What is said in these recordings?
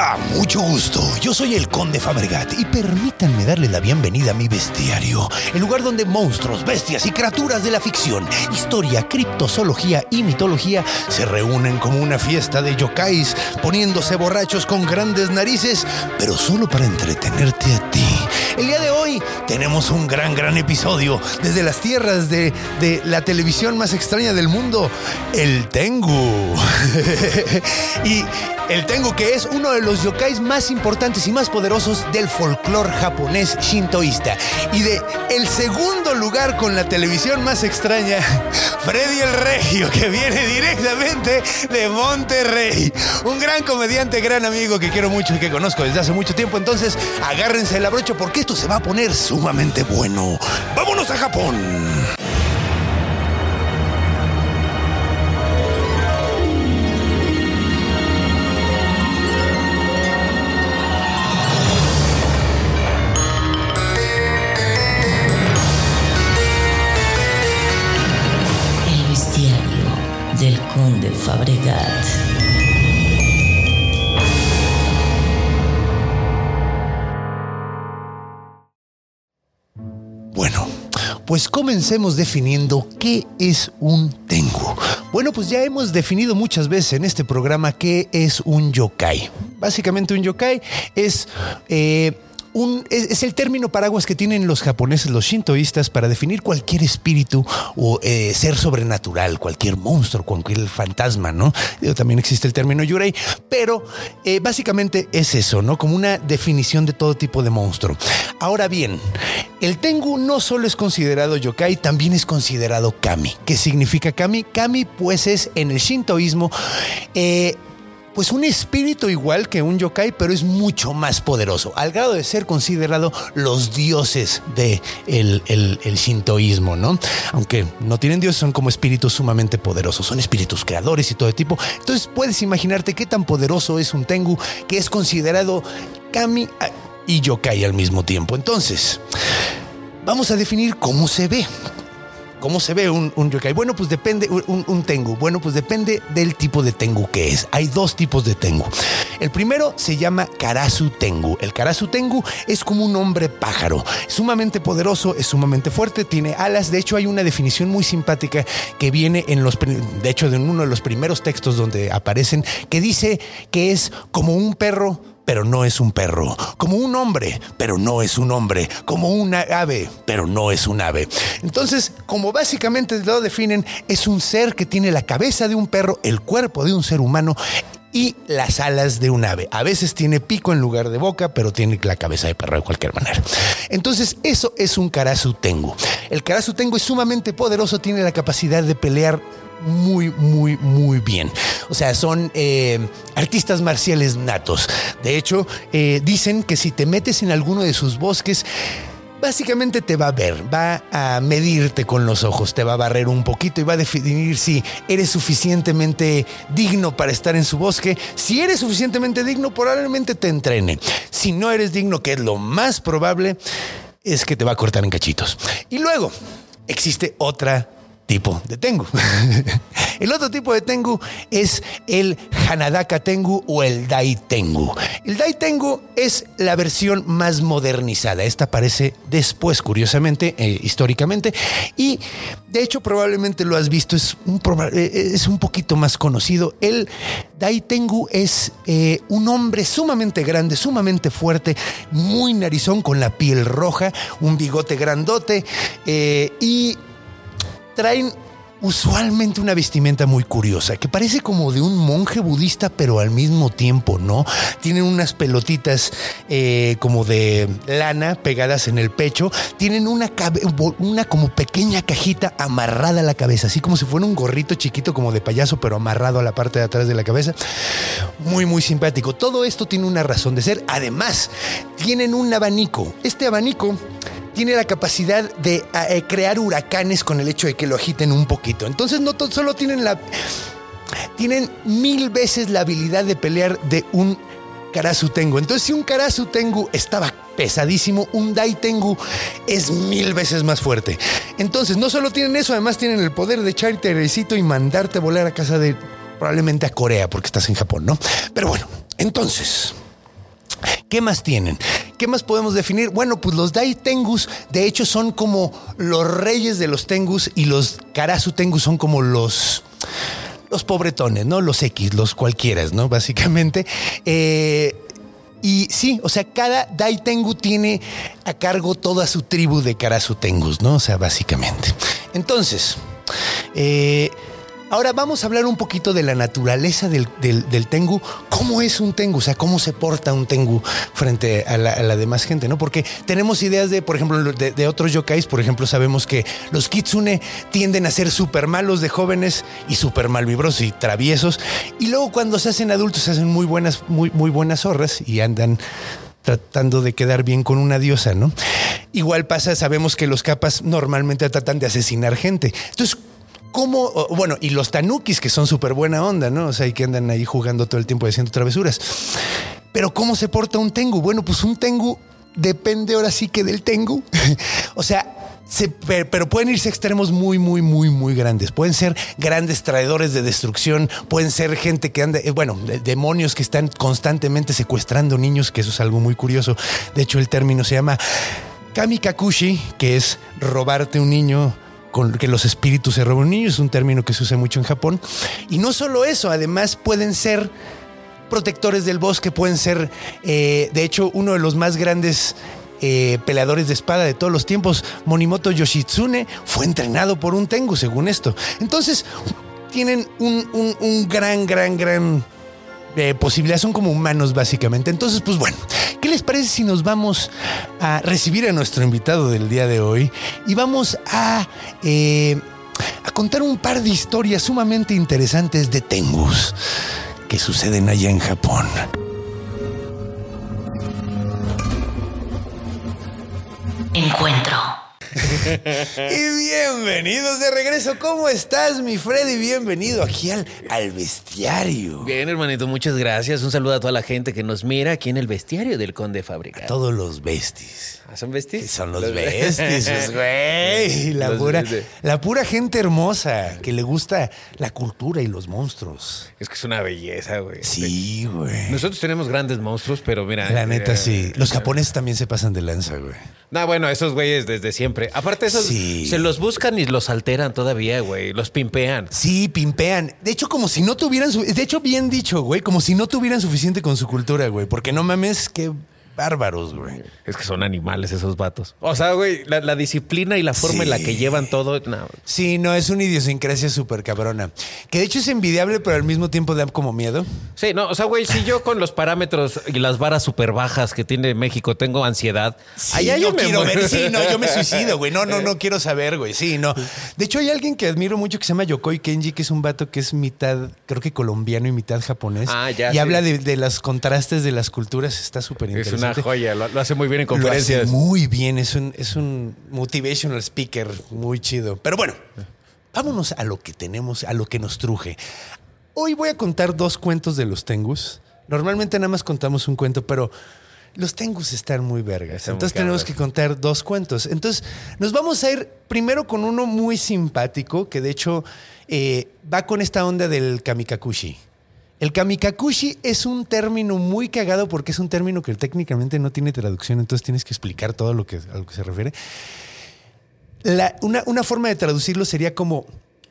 Hola, mucho gusto. Yo soy el Conde Fabregat y permítanme darle la bienvenida a mi bestiario, el lugar donde monstruos, bestias y criaturas de la ficción, historia, criptozoología y mitología se reúnen como una fiesta de yokais, poniéndose borrachos con grandes narices, pero solo para entretenerte a ti. El día de hoy tenemos un gran, gran episodio desde las tierras de, de la televisión más extraña del mundo, el Tengu. y el Tengu que es uno de los yokais más importantes y más poderosos del folclore japonés shintoísta. Y de el segundo lugar con la televisión más extraña, Freddy el Regio, que viene directamente de Monterrey. Un gran comediante, gran amigo que quiero mucho y que conozco desde hace mucho tiempo. Entonces, agárrense la brocha porque esto se va a poner sumamente bueno. ¡Vámonos a Japón! Fabregat. Bueno, pues comencemos definiendo qué es un Tengu. Bueno, pues ya hemos definido muchas veces en este programa qué es un yokai. Básicamente un yokai es... eh, es, el término paraguas que tienen los japoneses, los shintoístas, para definir cualquier espíritu o eh, ser sobrenatural, cualquier monstruo, cualquier fantasma, ¿no? También existe el término yurei, pero eh, básicamente es eso, ¿no? Como una definición de todo tipo de monstruo. Ahora bien, el Tengu no solo es considerado yokai, también es considerado kami. ¿Qué significa kami? Kami, pues, es en el shintoísmo. eh, pues un espíritu igual que un yokai, pero es mucho más poderoso, al grado de ser considerado los dioses de el, el- shintoísmo, ¿no? Aunque no tienen dioses, son como espíritus sumamente poderosos, son espíritus creadores y todo tipo. Entonces puedes imaginarte qué tan poderoso es un tengu que es considerado kami y yokai al mismo tiempo. Entonces, vamos a definir cómo se ve. ¿Cómo se ve un, yokai? Bueno, pues depende, un, tengu. Bueno, pues depende del tipo de tengu que es. Hay dos tipos de tengu. El primero se llama Karasu Tengu. El Karasu Tengu es como un hombre pájaro. Sumamente poderoso, es sumamente fuerte, tiene alas. De hecho, hay una definición muy simpática que viene en los, de hecho, en uno de los primeros textos donde aparecen, que dice que es como un perro pero no es un perro, como un hombre, pero no es un hombre, como una ave, pero no es un ave. Entonces, como básicamente lo definen, es un ser que tiene la cabeza de un perro, el cuerpo de un ser humano y las alas de un ave. A veces tiene pico en lugar de boca, pero tiene la cabeza de perro de cualquier manera. Entonces, eso es un Karasu Tengu. El Karasu Tengu es sumamente poderoso, tiene la capacidad de pelear muy, muy, muy bien. O sea, son eh, artistas marciales natos. De hecho, eh, dicen que si te metes en alguno de sus bosques, Básicamente te va a ver, va a medirte con los ojos, te va a barrer un poquito y va a definir si eres suficientemente digno para estar en su bosque. Si eres suficientemente digno, probablemente te entrene. Si no eres digno, que es lo más probable, es que te va a cortar en cachitos. Y luego existe otra tipo de Tengu. el otro tipo de Tengu es el Hanadaka Tengu o el Dai Tengu. El Dai Tengu es la versión más modernizada. Esta aparece después, curiosamente, eh, históricamente. Y de hecho, probablemente lo has visto, es un, proba- eh, es un poquito más conocido. El Dai Tengu es eh, un hombre sumamente grande, sumamente fuerte, muy narizón, con la piel roja, un bigote grandote eh, y traen usualmente una vestimenta muy curiosa, que parece como de un monje budista, pero al mismo tiempo, ¿no? Tienen unas pelotitas eh, como de lana pegadas en el pecho, tienen una, una como pequeña cajita amarrada a la cabeza, así como si fuera un gorrito chiquito como de payaso, pero amarrado a la parte de atrás de la cabeza. Muy, muy simpático. Todo esto tiene una razón de ser. Además, tienen un abanico. Este abanico tiene la capacidad de eh, crear huracanes con el hecho de que lo agiten un poquito. Entonces no solo tienen la... Tienen mil veces la habilidad de pelear de un Karasu Tengu. Entonces, si un Karasu Tengu estaba pesadísimo, un Dai Tengu es mil veces más fuerte. Entonces, no solo tienen eso, además tienen el poder de echarte airecito y mandarte volar a casa de probablemente a Corea, porque estás en Japón, ¿no? Pero bueno, entonces, ¿qué más tienen? ¿Qué más podemos definir? Bueno, pues los Dai Tengus, de hecho, son como los reyes de los Tengus y los Karasu Tengus son como los los pobretones, ¿no? Los X, los cualquiera, ¿no? Básicamente. Eh, y sí, o sea, cada Dai Tengu tiene a cargo toda su tribu de Karasu Tengus, ¿no? O sea, básicamente. Entonces, eh, Ahora vamos a hablar un poquito de la naturaleza del, tengu. ¿Cómo es un tengu? O sea, ¿cómo se porta un tengu frente a la, demás gente? ¿no? Porque tenemos ideas de, por ejemplo, de, otros yokais. Por ejemplo, sabemos que los kitsune tienden a ser súper malos de jóvenes y súper malvibrosos y traviesos. Y luego cuando se hacen adultos se hacen muy buenas, muy, muy buenas zorras y andan tratando de quedar bien con una diosa, ¿no? Igual pasa, sabemos que los capas normalmente tratan de asesinar gente. Entonces, ¿Cómo? Bueno, y los tanukis que son súper buena onda, ¿no? O sea, y que andan ahí jugando todo el tiempo haciendo travesuras. Pero ¿cómo se porta un tengu? Bueno, pues un tengu depende ahora sí que del tengu. o sea, pero pueden irse a extremos muy, muy, muy, muy grandes. Pueden ser grandes traidores de destrucción, pueden ser gente que anda, eh, bueno, demonios que están constantemente secuestrando niños, que eso es algo muy curioso. De hecho, el término se llama kamikakushi, que es robarte un niño con que los espíritus se roban niños, es un término que se usa mucho en Japón. Y no solo eso, además pueden ser protectores del bosque, pueden ser, eh, de hecho, uno de los más grandes eh, peleadores de espada de todos los tiempos, Monimoto Yoshitsune, fue entrenado por un Tengu, según esto. Entonces, tienen un, un gran, gran, gran de posibilidades, son como humanos básicamente. Entonces, pues bueno, ¿qué les parece si nos vamos a recibir a nuestro invitado del día de hoy y vamos a, eh, a contar un par de historias sumamente interesantes de Tengus que suceden allá en Japón? Encuentro y bienvenidos de regreso. ¿Cómo estás, mi Freddy? Bienvenido aquí al, al bestiario. Bien, hermanito, muchas gracias. Un saludo a toda la gente que nos mira aquí en el bestiario del Conde Fábrica. todos los besties. Ah, ¿Son besties? Son los, besties, pues, güey. La pura, la pura gente hermosa que le gusta la cultura y los monstruos. Es que es una belleza, güey. Sí, güey. Nosotros tenemos grandes monstruos, pero mira. La neta, sí. Los japoneses también se pasan de lanza, güey. No, bueno, esos güeyes desde siempre. Aparte, esos se los buscan y los alteran todavía, güey. Los pimpean. Sí, pimpean. De hecho, como si no tuvieran. De hecho, bien dicho, güey. Como si no tuvieran suficiente con su cultura, güey. Porque no mames, que bárbaros, güey. Es que son animales esos vatos. O sea, güey, la, disciplina y la forma en la que llevan todo. No. Sí, no, es una idiosincrasia súper cabrona. Que de hecho es envidiable, pero al mismo tiempo da como miedo. Sí, no, o sea, güey, si yo con los parámetros y las varas súper bajas que tiene México tengo ansiedad. Sí, yo quiero ver. Sí, no, yo me suicido, güey. No, no, no quiero saber, güey. Sí, no. De hecho, hay alguien que admiro mucho que se llama Yokoi Kenji, que es un vato que es mitad, creo que colombiano y mitad japonés. Ah, ya. Y habla de, de, los contrastes de las culturas. Está súper interesante joya, lo, hace muy bien en conferencias. muy bien, es un, es un motivational speaker muy chido. Pero bueno, vámonos a lo que tenemos, a lo que nos truje. Hoy voy a contar dos cuentos de los Tengus. Normalmente nada más contamos un cuento, pero los Tengus están muy vergas. Entonces tenemos que contar dos cuentos. Entonces nos vamos a ir primero con uno muy simpático, que de hecho eh, va con esta onda del kamikakushi. El kamikakushi es un término muy cagado porque es un término que técnicamente no tiene traducción, entonces tienes que explicar todo lo que, a lo que se refiere. una, forma de traducirlo sería como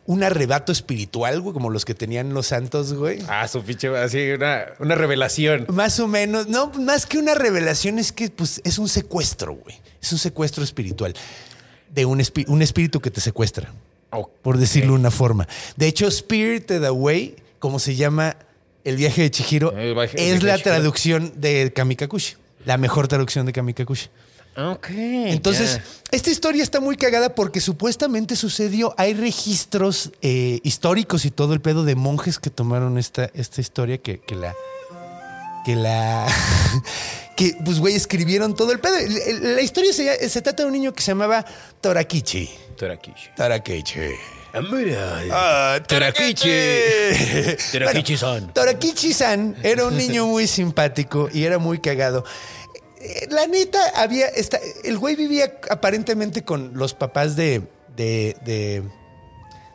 un arrebato espiritual, güey, como los que tenían los santos, güey. Ah, su pinche, así, una, revelación. Más o menos. No, más que una revelación es que pues, es un secuestro, güey. Es un secuestro espiritual de un, un espíritu que te secuestra. Por decirlo de una forma. De hecho, Spirited Away, como se llama el viaje de Chihiro, El viaje- el es viaje la de Chihiro. traducción de Kamikakushi. La mejor traducción de Kamikakushi. Ok. Entonces, esta historia está muy cagada porque supuestamente sucedió. Hay registros eh, históricos y todo el pedo de monjes que tomaron esta, esta historia que, que la. Que la. que, pues, güey, escribieron todo el pedo. La historia se, se trata de un niño que se llamaba Torakichi. Torakichi. Torakichi. Mira. Ah, Torakichi. Torakichi. Torakichi-san. Bueno, Torakichi-san era un niño muy simpático y era muy cagado. Eh, La neta, había. Esta, el güey vivía aparentemente con los papás de. de, de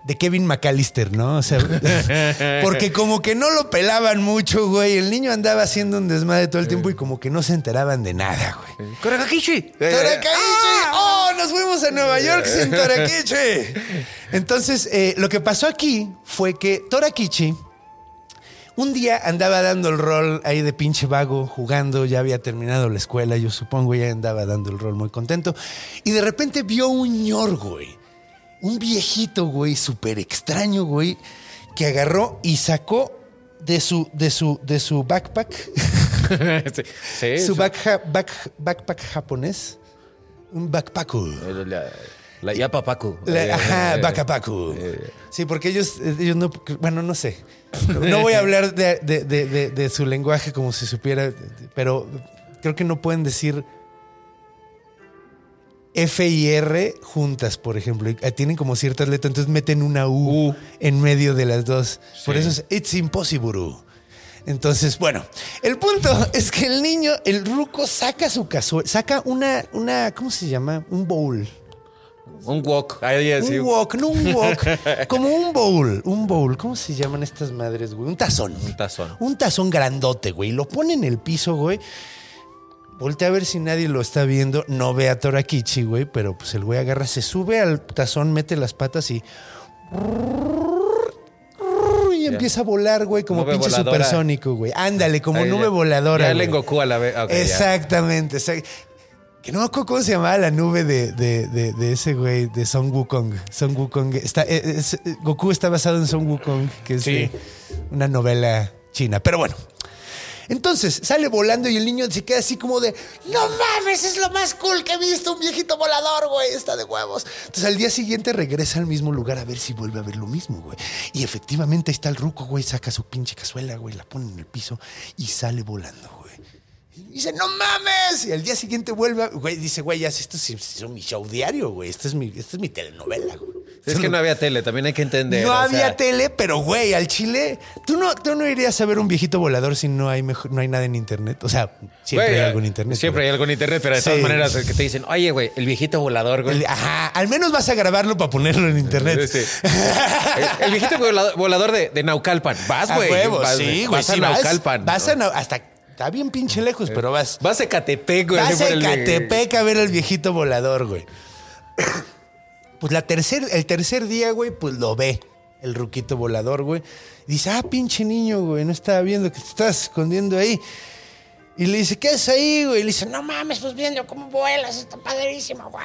de Kevin McAllister, ¿no? O sea, porque como que no lo pelaban mucho, güey. El niño andaba haciendo un desmadre todo el tiempo y como que no se enteraban de nada, güey. Torakichi. Torakichi. ¡Oh! Nos fuimos a Nueva York sin Torakichi. Entonces, eh, lo que pasó aquí fue que Torakichi un día andaba dando el rol ahí de pinche vago, jugando, ya había terminado la escuela, yo supongo, ya andaba dando el rol muy contento. Y de repente vio un ñor, güey. Un viejito, güey, súper extraño, güey, que agarró y sacó de su, de su, de su backpack. sí, sí, su back- backpack japonés. Un backpaku. La, la Yapapaku. La- Eh, ajá, eh, backpaku. Sí, porque ellos, ellos no, bueno, no sé. No voy a hablar de, de- de- de- de su lenguaje como si supiera, pero creo que no pueden decir F y R juntas, por ejemplo. Eh, Tienen como ciertas letras, entonces meten una U, en medio de las dos. Por eso es It's impossible. Entonces, bueno, el punto es que el niño, el ruco, saca su cazuela, saca una, una, ¿cómo se llama? Un bowl. Un wok. Un wok, no un wok. como un bowl. Un bowl. ¿Cómo se llaman estas madres, güey? Un tazón. Un tazón. Un tazón grandote, güey. Lo pone en el piso, güey. Voltea a ver si nadie lo está viendo. No ve a Torakichi, güey. Pero pues el güey agarra, se sube al tazón, mete las patas y. Y empieza a volar, güey, como Nube pinche voladora. supersónico, güey. Ándale, como Ahí, nube ya. voladora. Ya Goku a la vez. Exactamente, exact- Que no me acuerdo cómo se llamaba la nube de, de- de- de ese güey, de Son Wukong. Son Wukong. Está, eh, es- Goku está basado en Son Wukong, que es Sí. una novela china. Pero bueno. Entonces sale volando y el niño se queda así como de, no mames, es lo más cool que he visto, un viejito volador, güey, está de huevos. Entonces al día siguiente regresa al mismo lugar a ver si vuelve a ver lo mismo, güey. Y efectivamente ahí está el ruco, güey, saca su pinche cazuela, güey, la pone en el piso y sale volando, güey. Y dice, no mames. Y al día siguiente vuelve, a- güey, dice, güey, ya esto es, mi show diario, güey. Esta es mi, esta es mi telenovela, güey. Es que no había tele, también hay que entender. No o había sea, tele, pero güey, al Chile, tú no, tú no irías a ver un viejito volador si no hay mejor, no hay nada en internet. O sea, siempre güey, hay algo en internet. Siempre hay algo en internet, pero de Sí. todas maneras que te dicen, oye, güey, el viejito volador, güey. El- ajá, al menos vas a grabarlo para ponerlo en internet. Sí. El, el viejito volador, de, de Naucalpan. Vas, A güey. huevo, Vas, sí, güey. Vas a sí, Naucalpan. Vas a hasta está bien pinche lejos, pero vas. Vas a Catepec, güey. Vas a Ecatepec a ver al viejito volador, güey. Pues la tercer, el tercer día, güey, pues lo ve el ruquito volador, güey. Dice, ah, pinche niño, güey, no estaba viendo que te estás escondiendo ahí. Y le dice, ¿qué es ahí, güey? Y le dice, no mames, pues viendo cómo vuelas, está padrísimo, güey.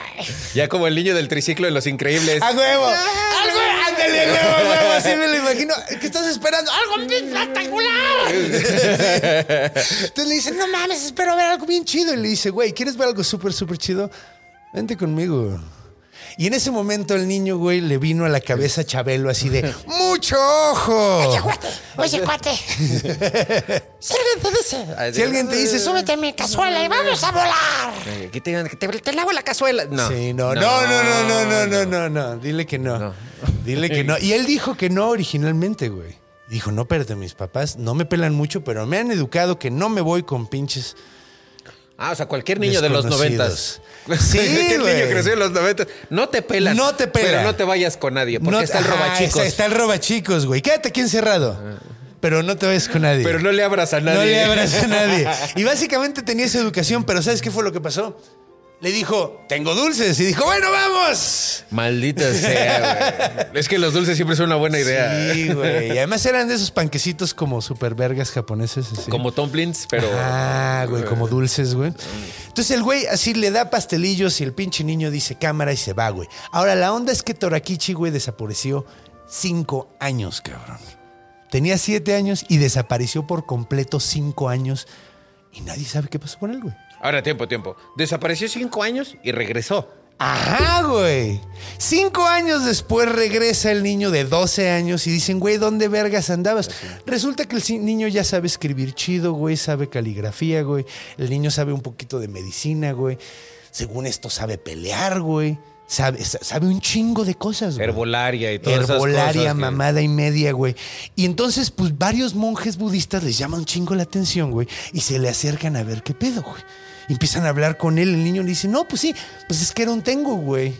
Ya como el niño del triciclo de los increíbles. ¡A huevo! ¡Algo! ¡Ándale, a huevo, a huevo! Así me lo imagino. ¿Qué estás esperando? ¡Algo bien espectacular! Entonces le dice, no mames, espero ver algo bien chido. Y le dice, güey, ¿quieres ver algo súper, súper chido? Vente conmigo. Y en ese momento el niño, güey, le vino a la cabeza a Chabelo así de, ¡mucho ojo! Oye, cuate, oye, cuate. Si alguien te dice, Si alguien te dice, súbete. a mi cazuela y vamos a volar. Que te, digan que te, te lavo la cazuela. No. Sí, no, no, no, no, no, no, no, no, no. Dile que no. No. Dile que no. Y él dijo que no originalmente, güey. Dijo, no, espérate, mis papás no me pelan mucho, pero me han educado que no me voy con pinches Ah, o sea, cualquier niño de los noventas. Sí, güey. niño creció en los noventas. No te pelan. No te pelan. Pero no te vayas con nadie, porque No- está el robachicos. Está, está el robachicos, güey. Quédate aquí encerrado. Pero no te vayas con nadie. Pero no le abras a nadie. No le abras a nadie. Y básicamente tenía esa educación, pero ¿sabes qué fue lo que pasó? Le dijo, tengo dulces. Y dijo, bueno, vamos. Maldita sea, güey. Es que los dulces siempre son una buena idea. Sí, güey. Y además eran de esos panquecitos como super vergas japoneses. Así. Como dumplings, pero. Ah, güey, como dulces, güey. Entonces el güey así le da pastelillos y el pinche niño dice cámara y se va, güey. Ahora, la onda es que Torakichi, güey, desapareció cinco años, cabrón. Tenía siete años y desapareció por completo cinco años y nadie sabe qué pasó con él, güey. Ahora, tiempo, tiempo. Desapareció cinco años y regresó. Ajá, güey. Cinco años después regresa el niño de 12 años y dicen, güey, ¿dónde vergas andabas? Resulta que el niño ya sabe escribir chido, güey, sabe caligrafía, güey. El niño sabe un poquito de medicina, güey. Según esto, sabe pelear, güey. Sabe, sa- sabe un chingo de cosas, güey. Herbolaria y todas esas Herbolaria, cosas que- mamada y media, güey. Y entonces, pues, varios monjes budistas les llaman un chingo la atención, güey, y se le acercan a ver qué pedo, güey. Empiezan a hablar con él. El niño le dice, no, pues sí, pues es que era un tengu, güey.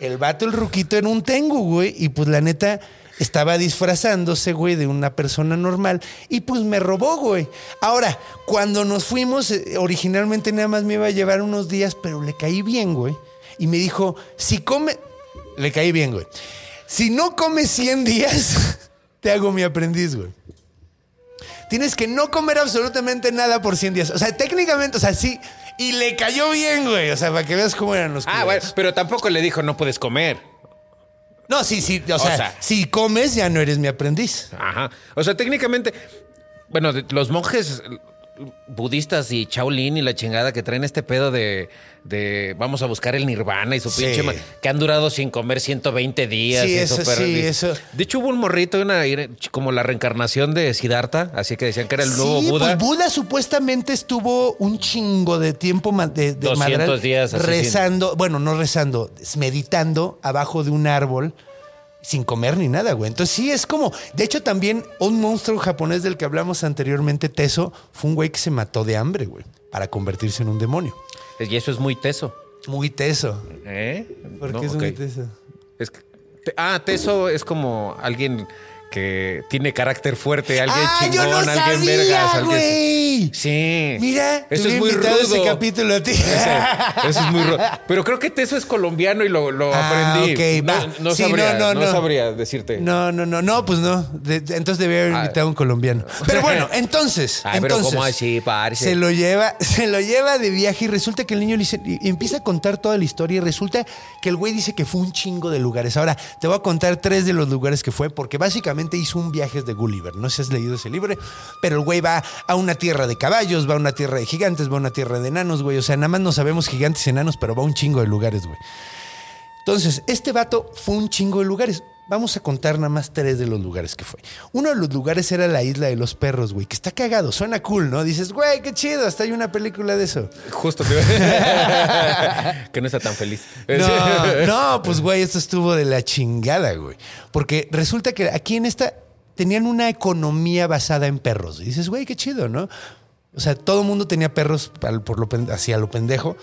El vato, el ruquito, era un tengu, güey. Y pues la neta estaba disfrazándose, güey, de una persona normal. Y pues me robó, güey. Ahora, cuando nos fuimos, eh, originalmente nada más me iba a llevar unos días, pero le caí bien, güey. Y me dijo, si come... Le caí bien, güey. Si no comes 100 días, te hago mi aprendiz, güey. Tienes que no comer absolutamente nada por 100 días. O sea, técnicamente, o sea, sí. Y le cayó bien, güey. O sea, para que veas cómo eran los Ah, culeros. bueno, pero tampoco le dijo no puedes comer. No, sí, sí. O sea, sea- si comes, ya no eres mi aprendiz. Ajá. O sea, técnicamente, bueno, los monjes budistas y Shaolin y la chingada que traen este pedo de, de vamos a buscar el nirvana y su Sí. pinche que han durado sin comer 120 días. Sí, y eso sí. De hecho, hubo un morrito, una, como la reencarnación de Siddhartha, así que decían que era el nuevo Buda. pues Buda supuestamente estuvo un chingo de tiempo de, de 200 madral días así rezando, bueno, no rezando, meditando abajo de un árbol sin comer ni nada, güey. Entonces sí es como, de hecho también un monstruo japonés del que hablamos anteriormente, Teso, fue un güey que se mató de hambre, güey, para convertirse en un demonio. Y eso es muy teso. Muy teso. ¿Eh? ¿Por No, qué es muy teso? Es que- te- ah, teso es como alguien que tiene carácter fuerte, alguien ah, chingón, yo no alguien sabía, vergas, alguien. Sí. Mira, te eso es muy rudo. ese capítulo a ti. Eso es muy rudo. Pero creo que Teso es colombiano y lo, lo Ah, aprendí. ok, no, no Sí, sabría, no, sabría decirte. No, no, no, no, pues no. De- de- entonces debía haber Ah. invitado a un colombiano. Pero bueno, entonces, Ay, pero entonces ¿cómo así, parce? se lo lleva, se lo lleva de viaje y resulta que el niño le dice, y empieza a contar toda la historia y resulta que el güey dice que fue un chingo de lugares. Ahora te voy a contar tres de los lugares que fue porque básicamente hizo un viaje de Gulliver. No sé si has leído ese libro, pero el güey va a una tierra de caballos, va a una tierra de gigantes, va a una tierra de enanos, güey. O sea, nada más no sabemos gigantes enanos, pero va a un chingo de lugares, güey. Entonces, este vato fue un chingo de lugares. Vamos a contar nada más tres de los lugares que fue. Uno de los lugares era la isla de los perros, güey, que está cagado, suena cool, ¿no? Dices, güey, qué chido, hasta hay una película de eso. Justo te Que no está tan feliz. No, no, pues güey, esto estuvo de la chingada, güey. Porque resulta que aquí en esta tenían una economía basada en perros. Y dices, güey, qué chido, ¿no? O sea, todo el mundo tenía perros por lo, hacia lo pendejo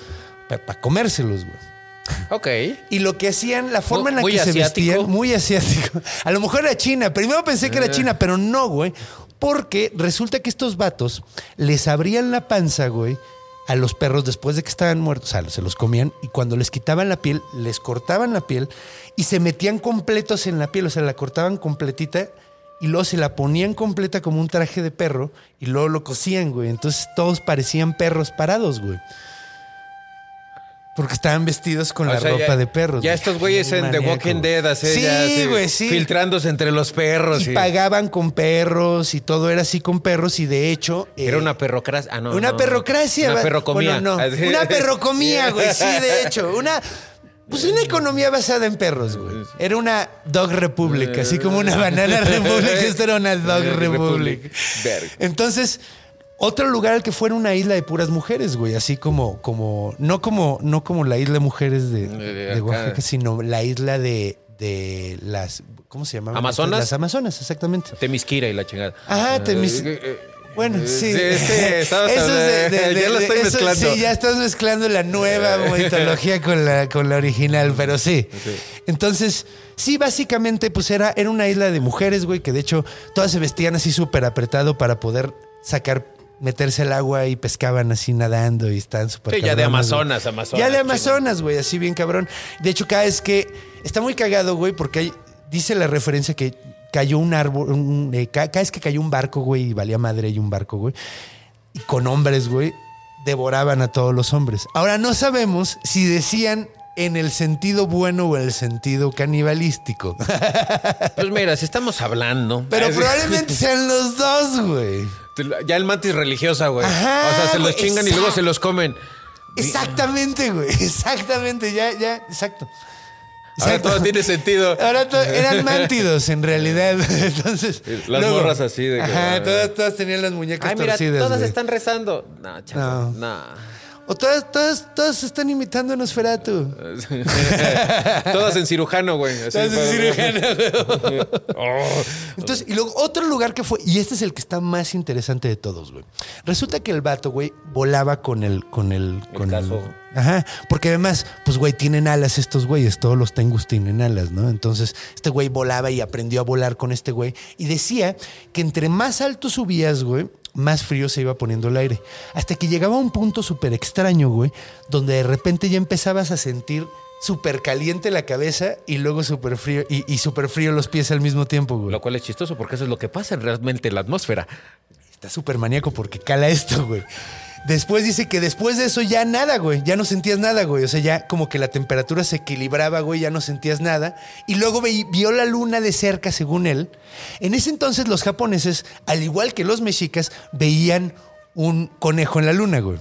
para comérselos, güey. Ok. Y lo que hacían, la forma en la Muy que se vestían, muy asiático. A lo mejor era China. Primero pensé que era Eh. China, pero no, güey. Porque resulta que estos vatos les abrían la panza, güey, a los perros después de que estaban muertos. O sea, se los comían y cuando les quitaban la piel, les cortaban la piel y se metían completos en la piel. O sea, la cortaban completita y luego se la ponían completa como un traje de perro y luego lo cosían, güey. Entonces todos parecían perros parados, güey. Porque estaban vestidos con O la sea, ropa ya- de perros. Ya güey. estos güeyes en The Walking. Dead, así, Sí, ya, así, güey, sí. Filtrándose entre los perros. Y y- pagaban con perros y todo era así con perros y de hecho... eh, Era una perrocracia. Ah, no. una no. perrocracia. Una perrocomía. Bueno, no. Así. Una perrocomía, güey. Sí, de hecho. Una... Pues una economía basada en perros, güey. Era una dog republic, así como una banana republic. Esto era una dog Republic. Entonces, otro lugar al que fuera una isla de puras mujeres, güey. Así como, como, no como, no como la isla de mujeres de, De. Oaxaca, sino la isla de, de las, ¿cómo se llamaban? ¿Amazonas? Las Amazonas, exacamente. Temisquira y la chingada. Ajá, Temis- Eh, eh, Bueno, eh, sí. Sí, sí, Eso es de- de- de- Ya lo estoy eso- mezclando. Sí, ya estás mezclando la nueva mitología con la, con la original, pero sí. Entonces, sí, básicamente, pues era, era una isla de mujeres, güey, que de hecho todas se vestían así súper apretado para poder sacar meterse al agua y pescaban así nadando y estaban súper Sí, ya de. Amazonas, Amazonas. Ya de. Amazonas, güey, así bien cabrón. De hecho, cada vez que. Está muy cagado, güey, porque hay- dice la referencia que cayó un árbol. un- eh, ca- cada vez que cayó un barco, güey, y valía madre y un barco, güey. Y con hombres, güey, devoraban a todos los hombres. Ahora no sabemos si decían en el sentido bueno o en el sentido canibalístico. Pues mira, si estamos hablando. Pero probablemente sean los dos, güey. Ya el mantis religiosa, güey. Ajá, o sea, se los chingan y luego se los comen. Exactamente, güey. Exactamente, ya, ya, exacto. Ahora Exacto. todo tiene sentido. Ahora to- eran mántidos en realidad. Entonces. Las morras así de que- Ajá, todas, todas tenían las muñecas Ay, mira, torcidas. todas están rezando. No, chavo, No. no. O todas, todas, todas están imitando a Nosferatu. todas en cirujano, güey. así, Todas en cirujano, Entonces, y luego otro lugar que fue, y este es el que está más interesante de todos, güey. Resulta que el vato, güey, volaba con el, con el, con caso. Ajá. Porque además, pues, güey, tienen alas estos güeyes, todos los tengus tienen alas, ¿no? Entonces, este güey volaba y aprendió a volar con este güey. Y decía que entre más alto subías, güey, más frío se iba poniendo el aire. Hasta que llegaba a un punto súper extraño, güey, donde de repente ya empezabas a sentir súper caliente la cabeza y luego súper frío y, y súper frío los pies al mismo tiempo, güey. Lo cual es chistoso porque eso es lo que pasa realmente en la atmósfera. Está súper maníaco porque cala esto, güey. Después dice que después de eso ya nada, güey. Ya no sentías nada, güey. O sea, ya como que la temperatura se equilibraba, güey. Ya no sentías nada. Y luego vio la luna de cerca, según él. En ese entonces los japoneses, al igual que los mexicas, veían un conejo en la luna, güey.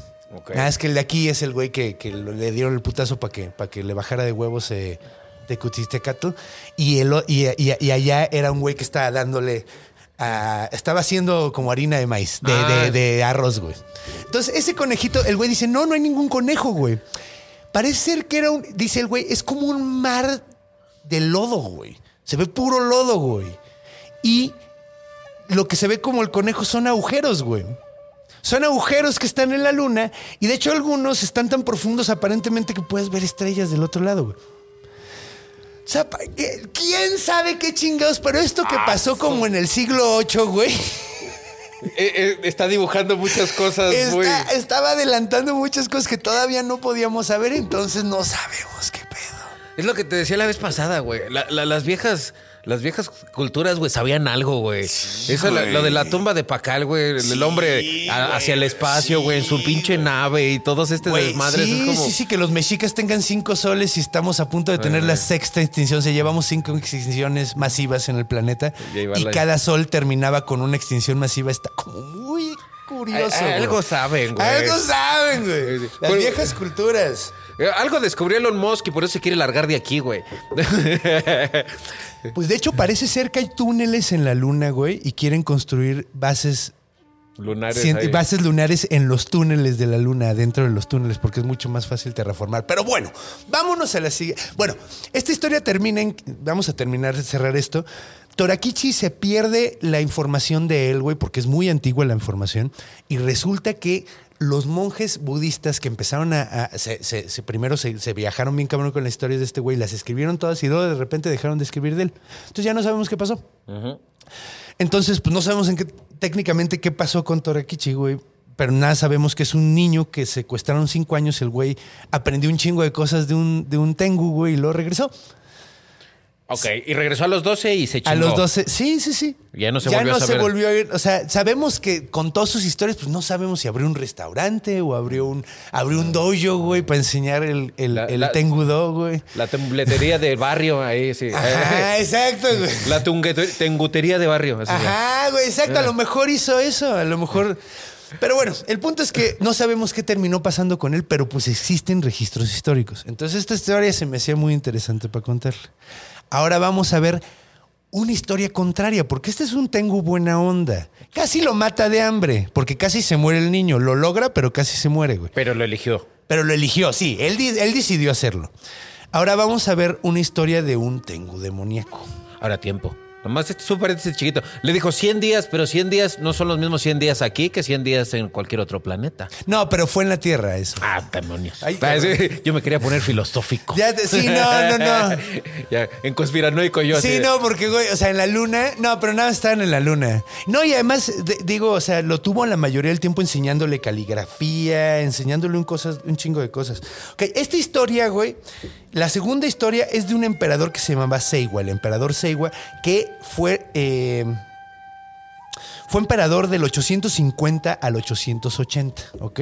Nada, es que el de aquí es el güey que, le dieron el putazo para que, para que le bajara de huevos eh, de Cutistecatl. Y, y- y allá era un güey que estaba dándole. A- estaba haciendo como harina de maíz, de, Ah. de- de arroz, güey. Entonces, ese conejito, el güey dice: No, no hay ningún conejo, güey. Parece ser que era un. Dice el güey: Es como un mar de lodo, güey. Se ve puro lodo, güey. Y lo que se ve como el conejo son agujeros, güey. Son agujeros que están en la luna y de hecho algunos están tan profundos aparentemente que puedes ver estrellas del otro lado, güey. O sea, pa- ¿qué- ¿quién sabe qué chingados? Pero esto que pasó como en el siglo VIII, güey, Eh, eh, está dibujando muchas cosas, güey. está- estaba adelantando muchas cosas que todavía no podíamos saber, entonces no sabemos qué pedo. Es lo que te decía la vez pasada, güey. La- la- las viejas, las viejas culturas, güey, sabían algo, güey. Eso, la- lo de la tumba de Pacal, güey, el- el hombre a- hacia el espacio, güey, en su pinche nave y todos Güey, desmadres. sí, es como... sí, sí, que los mexicas tengan cinco soles y estamos a punto de tener la sexta extinción. Se llevamos cinco extinciones masivas en el planeta Y cada sol terminaba con una extinción masiva. Está como muy curioso. Güey. algo saben, güey. Algo saben, güey. Sí, sí. Las Bueno, viejas culturas. Eh, Algo descubrió Elon Musk y por eso se quiere largar de aquí, güey. Pues de hecho parece ser que hay túneles en la luna, güey, y quieren construir bases Lunares. Cien- bases lunares en los túneles de la luna, dentro de los túneles, porque es mucho más fácil terraformar. Pero bueno, vámonos a la siguiente. Bueno, esta historia termina en. Vamos a terminar de cerrar esto. Torakichi se pierde la información de él, güey, porque es muy antigua la información. Y resulta que los monjes budistas que empezaron a. a- se, se- se- primero se, se viajaron bien cabrón con las historias de este güey, las escribieron todas y luego de repente dejaron de escribir de él. Entonces ya no sabemos qué pasó. Entonces, pues no sabemos en qué, técnicamente qué pasó con Torakichi, güey. Pero nada, sabemos que es un niño que secuestraron cinco años. El güey aprendió un chingo de cosas de un, de un tengu, güey, y luego regresó. Ok, y regresó a los 12 y se chingó. A los 12. Sí, sí, sí. Ya no se ya volvió no a saber. se volvió a ir. O sea, sabemos que con todas sus historias, pues no sabemos si abrió un restaurante o abrió un, abrió un dojo, güey, para enseñar el, el, La- el la- tengudo, güey. La tembletería del barrio, ahí sí. Ajá, exacto, güey. La tengutería de barrio. así. Ajá, güey, exacto. A lo mejor hizo eso, a lo mejor. Pero bueno, el punto es que no sabemos qué terminó pasando con él, pero pues existen registros históricos. Entonces esta historia se me hacía muy interesante para contarle. Ahora vamos a ver una historia contraria, porque este es un Tengu buena onda. Casi lo mata de hambre, porque casi se muere el niño. Lo logra, pero casi se muere, güey. Pero lo eligió. Pero lo eligió, sí, él, él decidió hacerlo. Ahora vamos a ver una historia de un Tengu demoníaco. Ahora tiempo. Nomás este es un paréntesis chiquito. Le dijo 100 días, pero 100 días no son los mismos 100 días aquí que 100 días en cualquier otro planeta. No, pero fue en la Tierra eso. Ah, demonios. Ay, Ah, sí, yo me quería poner filosófico. Ya te- sí, no, no, no. ya, en conspiranoico yo. Sí, no, porque, güey, o sea, en la luna, no, pero nada, estaban en la luna. No, y además, de- digo, o sea, lo tuvo la mayoría del tiempo enseñándole caligrafía, enseñándole un, cosas, un chingo de cosas. Ok, esta historia, güey, la segunda historia es de un emperador que se llamaba Seiwa, el emperador Seiwa, que fue... eh, fue emperador del 850 al 880, ¿ok?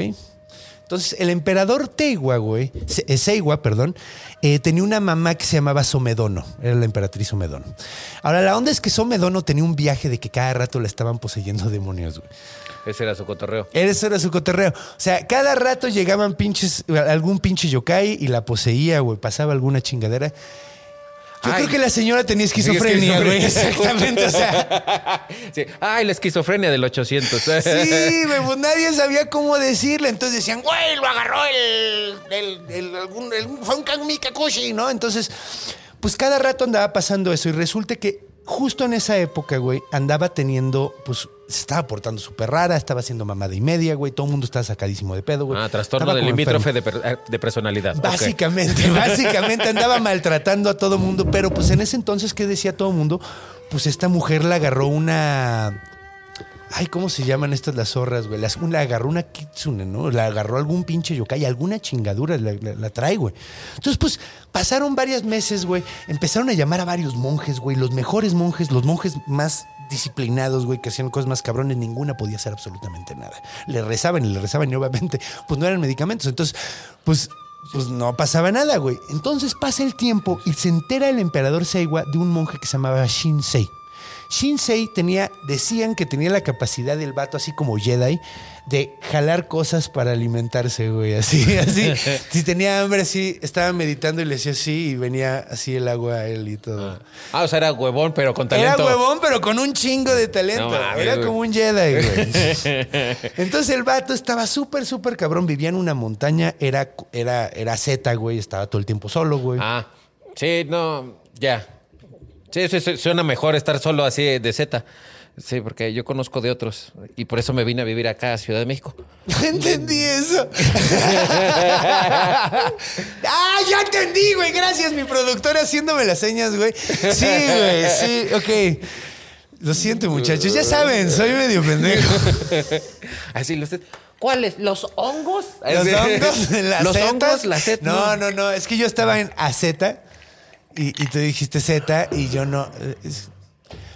Entonces, el emperador Teiwa, güey, eh, Seiwa, perdón, eh, tenía una mamá que se llamaba Somedono, era la emperatriz Somedono. Ahora, la onda es que Somedono tenía un viaje de que cada rato le estaban poseyendo demonios, güey. Ese era su cotorreo. Eso era su cotorreo. O sea, cada rato llegaban pinches, algún pinche yokai y la poseía, güey, pasaba alguna chingadera. Yo Ay. creo que la señora tenía esquizofrenia, güey. Exactamente, o sea. Sí. Ay, la esquizofrenia del 800. Sí, güey, pues nadie sabía cómo decirle. Entonces decían, güey, lo agarró el. el, el- algún, el- fue un Kamikakushi, ¿no? Entonces, pues cada rato andaba pasando eso. Y resulta que justo en esa época, güey, andaba teniendo, pues, se estaba portando súper rara, estaba haciendo mamada y media, güey. Todo el mundo estaba sacadísimo de pedo, güey. Ah, trastorno del limítrofe de, per- de personalidad. Básicamente, básicamente andaba maltratando a todo mundo, pero pues en ese entonces, ¿qué decía todo mundo? Pues esta mujer la agarró una... Ay, ¿cómo se llaman estas las zorras, güey? Las- La agarró una kitsune, ¿no? La agarró algún pinche yokai, alguna chingadura la, trae, güey. Entonces, pues, pasaron varios meses, güey. Empezaron a llamar a varios monjes, güey. Los mejores monjes, los monjes más disciplinados, güey, que hacían cosas más cabrones, ninguna podía hacer absolutamente nada. Le rezaban y le rezaban y obviamente, pues no eran medicamentos. Entonces, pues pues no pasaba nada, güey. Entonces pasa el tiempo y se entera el emperador Seiwa de un monje que se llamaba Shinsei. Shinsei tenía, decían que tenía la capacidad del vato, así como Jedi, de jalar cosas para alimentarse, güey. Así, así. si tenía hambre, así, estaba meditando y le decía así y venía así el agua a él y todo. Ah, o sea, era huevón, pero con Era talento. huevón, pero con un chingo de talento. No Era güey. como un Jedi, güey. Entonces el vato estaba súper, súper cabrón. Vivía en una montaña. Era, era, era Z, güey. Estaba todo el tiempo solo, güey. Ah, sí, no, ya. Sí, sí, sí, suena mejor estar solo así de Z. Sí, porque yo conozco de otros y por eso me vine a vivir acá a Ciudad de México. Entendí eso. ah, ya entendí, güey. Gracias, mi productora haciéndome las señas, güey. Sí, güey, sí, ok. Lo siento, muchachos. Ya saben, soy medio pendejo. Así los ¿Cuáles? ¿Los hongos? Los hongos, la Los hongos, la Z. No, no, no. Es que yo estaba en AZ y, y tú dijiste Z y yo no. es-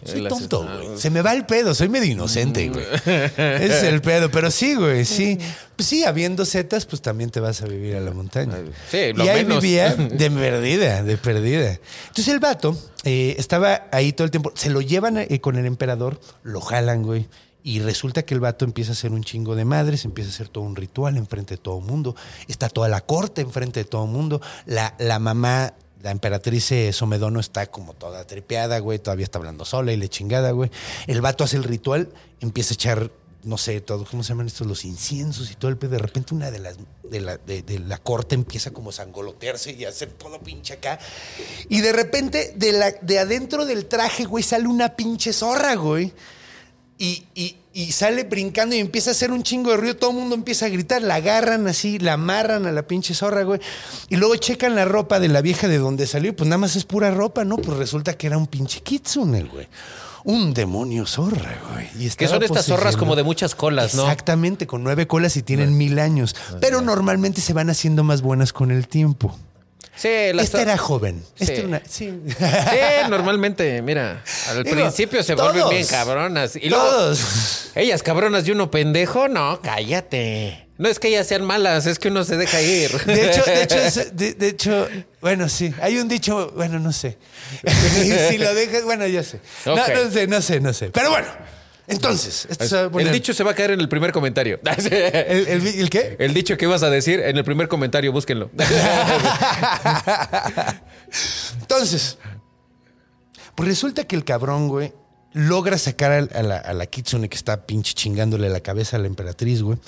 soy tonto, güey. Se me va el pedo. Soy medio inocente, güey. Ese es el pedo. Pero sí, güey, sí. Pues sí, habiendo Zetas, pues también te vas a vivir a la montaña. Sí, lo y ahí menos. vivía de perdida, de perdida. Entonces el vato eh, estaba ahí todo el tiempo. Se lo llevan eh, con el emperador, lo jalan, güey. Y resulta que el vato empieza a hacer un chingo de madres, empieza a hacer todo un ritual enfrente de todo el mundo. Está toda la corte enfrente de todo el mundo. La, la mamá, la emperatriz eh, Somedono está como toda tripeada, güey. Todavía está hablando sola y le chingada, güey. El vato hace el ritual, empieza a echar, no sé, todo, ¿cómo se llaman estos? Los inciensos y todo el pedo. De repente una de las de la, de, la corte empieza como a sangolotearse y a hacer todo pinche acá. Y de repente, de, la, de adentro del traje, güey, sale una pinche zorra, güey. Y, y- y sale brincando y empieza a hacer un chingo de ruido. Todo el mundo empieza a gritar. La agarran así, la amarran a la pinche zorra, güey. Y luego checan la ropa de la vieja de donde salió. y Pues nada más es pura ropa, ¿no? Pues resulta que era un pinche kitsune, güey. Un demonio zorra, güey. Y Que son estas zorras como de muchas colas, ¿no? Exactamente, con nueve colas y tienen mil años. Pero normalmente se van haciendo más buenas con el tiempo. Sí, las Esta era joven. Sí. Esta era una- sí. Sí, normalmente, mira, al Digo, principio se todos. vuelven bien cabronas. Y luego, Todos. ellas cabronas y uno pendejo, no, cállate. No es que ellas sean malas, es que uno se deja ir. De hecho, de hecho, es- de, de hecho, bueno, sí. Hay un dicho, bueno, no sé. si lo dejas, bueno, ya sé. No sé, no sé, no sé. Pero bueno, entonces, esto se va a el dicho se va a caer en el primer comentario. ¿El, el, el qué? El dicho que ibas a decir en el primer comentario, búsquenlo. Entonces, pues resulta que el cabrón, güey, logra sacar al- a, la, a la Kitsune que está pinche chingándole la cabeza a la emperatriz, güey.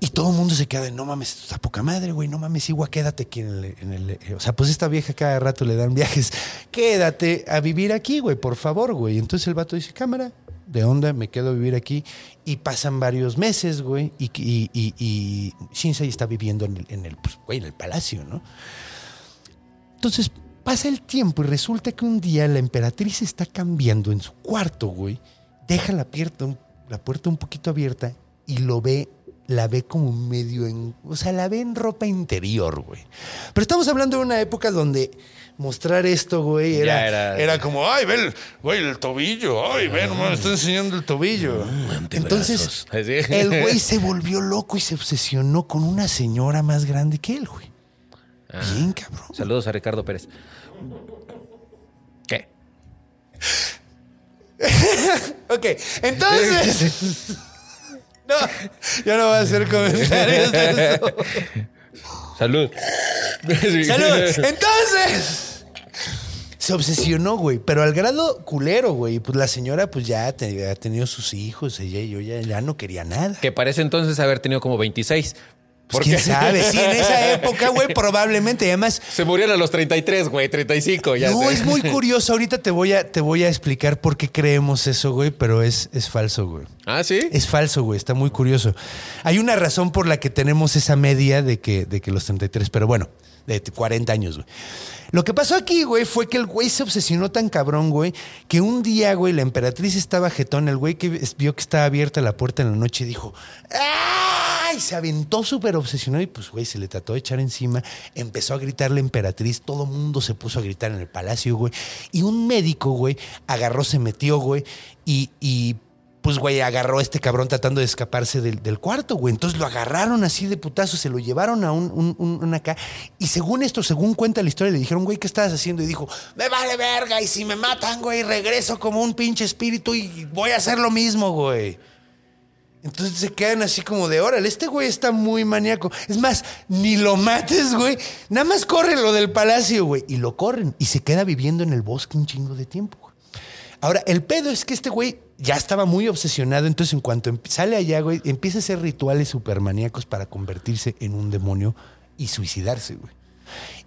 Y todo el mundo se queda de, no mames, esto está poca madre, güey, no mames, igual quédate aquí en el, en el- O sea, pues esta vieja cada rato le dan viajes. Quédate a vivir aquí, güey, por favor, güey. Entonces el vato dice, cámara, de onda, me quedo a vivir aquí. Y pasan varios meses, güey, y, y, y, y Shinsei está viviendo en el, en el, pues, güey, en el palacio, ¿no? Entonces pasa el tiempo y resulta que un día la emperatriz está cambiando en su cuarto, güey. Deja la puerta, la puerta un poquito abierta y lo ve, la ve como medio en. O sea, la ve en ropa interior, güey. Pero estamos hablando de una época donde mostrar esto, güey, era, era- era como, ay, ve el, güey, el tobillo, ay, ve, me está enseñando el tobillo. Entonces, Así. el güey se volvió loco y se obsesionó con una señora más grande que él, güey. Bien, cabrón. Saludos a Ricardo Pérez. ¿Qué? Ok, entonces. No, yo no voy a hacer comentarios de eso. Salud. ¡Salud! Entonces. Se obsesionó, güey, pero al grado culero, güey. Pues la señora, pues ya te- ha tenido sus hijos, ella y yo ya, ya no quería nada. Que parece entonces haber tenido como 26. Pues quién sabe, sí, en esa época, güey, probablemente. Además, Se murieron a los 33, güey, 35, ya no, sé. es muy curioso. Ahorita te voy a, te voy a explicar por qué creemos eso, güey, pero es, es falso, güey. Ah, ¿sí? Es falso, güey, está muy curioso. Hay una razón por la que tenemos esa media de que, de que los 33, pero bueno, de 40 años, güey. Lo que pasó aquí, güey, fue que el güey se obsesionó tan cabrón, güey, que un día, güey, la emperatriz estaba jetón, el güey que vio que estaba abierta la puerta en la noche dijo, ¡ay! Se aventó súper obsesionado y pues, güey, se le trató de echar encima, empezó a gritar la emperatriz, todo mundo se puso a gritar en el palacio, güey, y un médico, güey, agarró, se metió, güey, y, y pues, güey, agarró a este cabrón tratando de escaparse del, del cuarto, güey. Entonces lo agarraron así de putazo, se lo llevaron a un, un- acá. Y según esto, según cuenta la historia, le dijeron, güey, ¿qué estabas haciendo? Y dijo, me vale verga, y si me matan, güey, regreso como un pinche espíritu y voy a hacer lo mismo, güey. Entonces se quedan así como de, órale, este güey está muy maníaco. Es más, ni lo mates, güey. Nada más corre lo del palacio, güey. Y lo corren. Y se queda viviendo en el bosque un chingo de tiempo, güey. Ahora, el pedo es que este güey ya estaba muy obsesionado, entonces en cuanto em- sale allá, güey, empieza a hacer rituales supermaníacos para convertirse en un demonio y suicidarse, güey.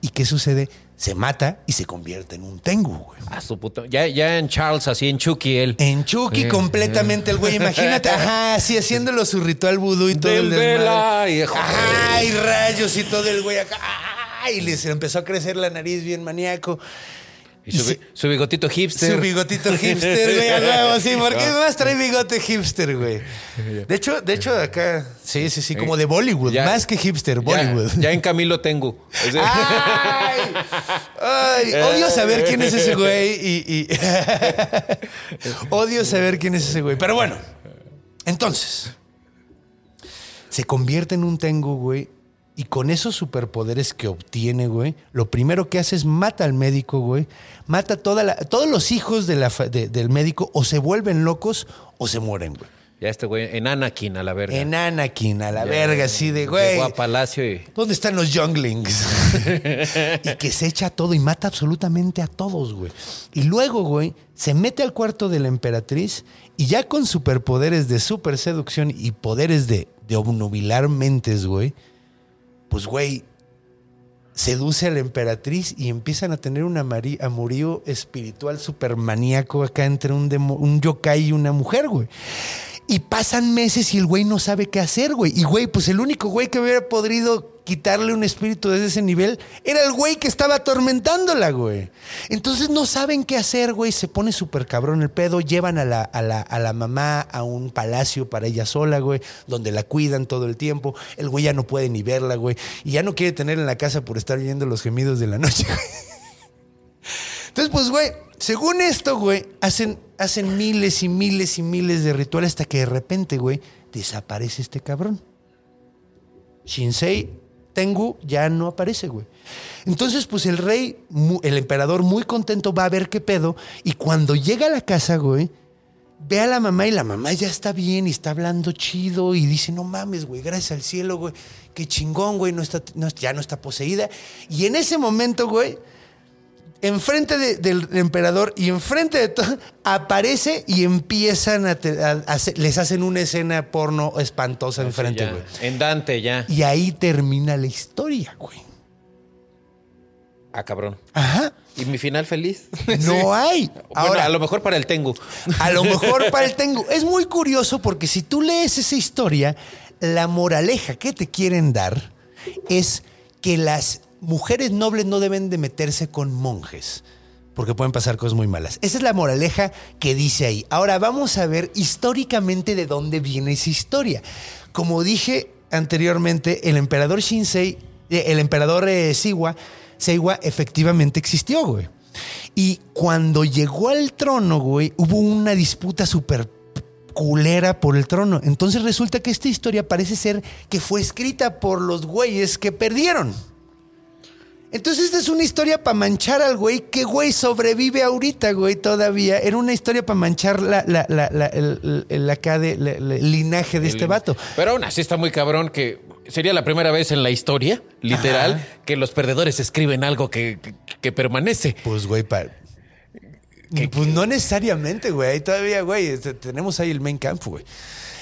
¿Y qué sucede? Se mata y se convierte en un tengu, güey. A su puta. Ya, ya en Charles, así en Chucky, él. En Chucky completamente el güey, imagínate, ajá, así haciéndolo su ritual vudú y todo el Del vela desmadre. y- Ajá, y rayos y todo el güey acá. ajá, Y les empezó a crecer la nariz bien maníaco. Y su, bigotito hipster. Su bigotito hipster, güey, a huevo, sí, ¿por qué más trae bigote hipster, güey? De hecho, de hecho, acá, sí, sí, sí, como de Bollywood, Ya- más que hipster, Bollywood. ya en Camilo tengo. ¡Ay! Ay, odio saber quién es ese güey y, y- odio saber quién es ese güey. Pero bueno, entonces se convierte en un tengu, güey, y con esos superpoderes que obtiene, güey, lo primero que hace es mata al médico, güey, mata toda la, todos los hijos de la fa- de- del médico o se vuelven locos o se mueren, güey. Ya este güey, en Anakin a la verga. En Anakin, a la Ya, verga, así de, güey. Llegó a Palacio y. ¿Dónde están los younglings? y que se echa todo y mata absolutamente a todos, güey. Y luego, güey, se mete al cuarto de la emperatriz y ya con superpoderes de super seducción y poderes de, de obnubilar mentes, güey, pues, güey, seduce a la emperatriz y empiezan a tener un amorío espiritual super maníaco acá entre un, demo- un yokai y una mujer, güey. Y pasan meses y el güey no sabe qué hacer, güey. Y, güey, pues el único güey que hubiera podido quitarle un espíritu desde ese nivel era el güey que estaba atormentándola, güey. Entonces no saben qué hacer, güey. Se pone súper cabrón el pedo. Llevan a la, a, la, a la mamá a un palacio para ella sola, güey, donde la cuidan todo el tiempo. El güey ya no puede ni verla, güey. Y ya no quiere tener en la casa por estar viendo los gemidos de la noche, güey. Entonces, pues, güey, según esto, güey, hacen, hacen miles y miles y miles de rituales hasta que de repente, güey, desaparece este cabrón. Shinsei Tengu ya no aparece, güey. Entonces, pues el rey, el emperador, muy contento, va a ver qué pedo. Y cuando llega a la casa, güey, ve a la mamá y la mamá ya está bien y está hablando chido y dice, no mames, güey, gracias al cielo, güey, qué chingón, güey, no está, ya no está poseída. Y en ese momento, güey, enfrente de- del emperador y enfrente de todo, aparece y empiezan a, te- a- a hacer- les hacen una escena porno espantosa enfrente, güey. En Dante, ya. Y ahí termina la historia, güey. Ah, cabrón. Ajá. ¿Y mi final feliz? No hay. Bueno, Ahora, a lo mejor para el Tengu. A lo mejor para el Tengu. Es muy curioso porque si tú lees esa historia, la moraleja que te quieren dar es que las mujeres nobles no deben de meterse con monjes. Porque pueden pasar cosas muy malas. Esa es la moraleja que dice ahí. Ahora vamos a ver históricamente de dónde viene esa historia. Como dije anteriormente, el emperador Shinsei, eh, el emperador eh, Siwa, Seiwa efectivamente existió, güey. Y cuando llegó al trono, güey, hubo una disputa súper culera por el trono. Entonces resulta que esta historia parece ser que fue escrita por los güeyes que perdieron. Entonces esta es una historia para manchar al güey que, güey, sobrevive ahorita, güey, todavía. Era una historia para manchar la, la, la, la- el, el- acá de- el linaje de este vato. Pero aún así está muy cabrón que sería la primera vez en la historia, literal, que los perdedores escriben algo que, que- que permanece. Pues, güey, para... Pues no necesariamente, güey. Ahí todavía, güey, este, tenemos ahí el main camp, güey.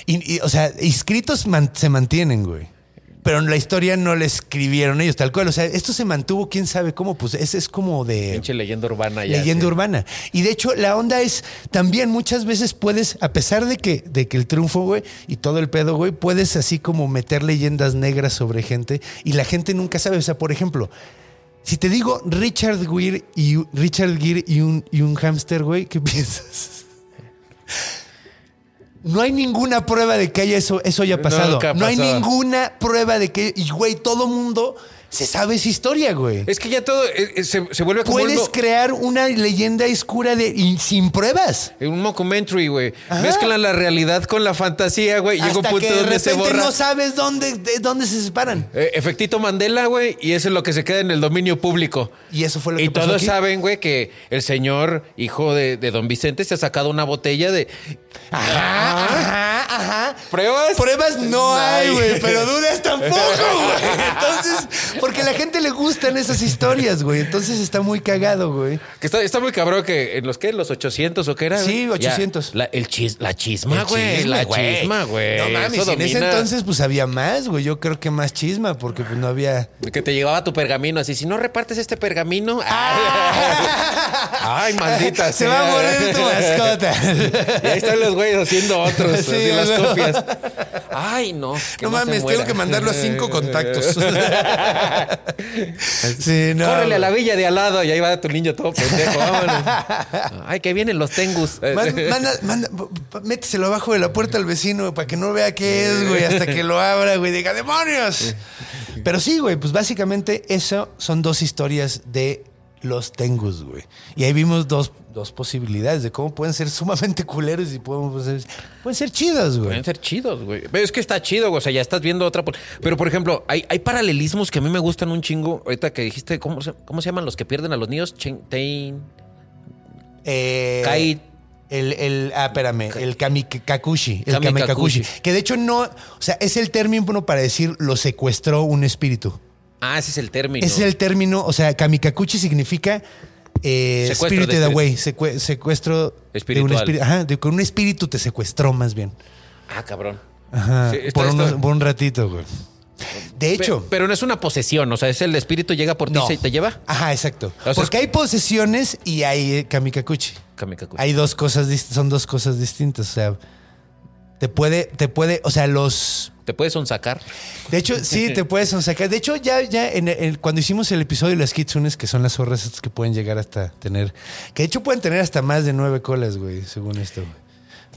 Y, y, o sea, inscritos man- se mantienen, güey. Pero en la historia no le escribieron ellos, tal cual. O sea, esto se mantuvo, quién sabe cómo, pues ese es como de... Pinche leyenda urbana ya. leyenda sí. urbana. Y de hecho, la onda es también muchas veces puedes, a pesar de que, de que el triunfo, güey, y todo el pedo, güey, puedes así como meter leyendas negras sobre gente y la gente nunca sabe. O sea, por ejemplo, si te digo Richard Gere y Richard Gere y un, y un hámster, güey, ¿qué piensas? No hay ninguna prueba de que haya eso, eso haya pasado. Nunca no hay pasó. ninguna prueba de que. Y, güey, todo mundo se sabe esa historia, güey. Es que ya todo eh, eh, se, se vuelve como Puedes crear una leyenda oscura de, y sin pruebas. un mockumentary, güey. Ajá. Mezclan la realidad con la fantasía, güey. Llega un punto que de donde se repente borra. no sabes dónde, de dónde se separan. Eh, efectito Mandela, güey, y eso es lo que se queda en el dominio público. Y eso fue lo que Y pasó todos aquí. saben, güey, que el señor, hijo de, de don Vicente, se ha sacado una botella de. Ajá, ajá, ajá. ¿Pruebas? Pruebas no hay, Ay. güey, pero dudas tampoco, güey. Entonces, porque a la gente le gustan esas historias, güey. Entonces está muy cagado, güey. Que está, está muy cabrón que en los que, los 800 o qué era. Sí, güey? Ya, 800. la, el chis- la chisma, El güey. chisme, La güey. chisma, güey. No mames, en ese entonces pues había más, güey. Yo creo que más chisma porque pues no había... Que te llegaba tu pergamino así. Si no repartes este pergamino. Ay, maldita Se sea. va a morir tu mascota. Y ahí están los güeyes haciendo otros, Sí, así las copias. Ay, no. No mames, tengo que mandarlo a cinco contactos. sí, no. Córrele a la villa de al lado y ahí va tu niño todo pendejo. Vámonos. Ay, que vienen los tengus. Man- Manda, manda, méteselo abajo de la puerta al vecino para que no vea qué es, güey, hasta que lo abra, güey, diga, ¡demonios! Pero sí, güey, pues básicamente eso son dos historias de los Tengus, güey. Y ahí vimos dos, dos posibilidades de cómo pueden ser sumamente culeros y pueden ser, pueden ser chidos, güey. Pueden ser chidos, güey. Pero es que está chido, güey. O sea, ya estás viendo otra. Pero, por ejemplo, hay, hay paralelismos que a mí me gustan un chingo. Ahorita que dijiste, ¿cómo se, cómo se llaman los que pierden a los niños? Tain- Eh, Kai- El, el, ah, espérame, el kamikakushi. El Kamikakushi. kamikakushi. Que de hecho no, o sea, es el término para decir lo secuestró un espíritu. Ah, ese es el término. Ese es el término, o sea, kamikakuchi significa eh, Spirited. Away, secue- secuestro de un espíritu. Ajá, de que un espíritu te secuestró más bien. Ah, cabrón. Ajá, Sí, está- por, está- unos- por un ratito, güey. De hecho, Pero, no es una posesión. O sea, es el espíritu llega por ti no. y te lleva. Ajá, exacto. O sea, Porque es- hay posesiones y hay eh, kamikakuchi. Kamikakuchi. Hay dos cosas, son dos cosas distintas. O sea, te puede, te puede, o sea, los Te puedes sacar. De hecho, sí, te puedes sacar. De hecho, ya, ya en el- cuando hicimos el episodio de las kitsunes, que son las zorras estas que pueden llegar hasta tener, que de hecho pueden tener hasta más de nueve colas, güey, según esto.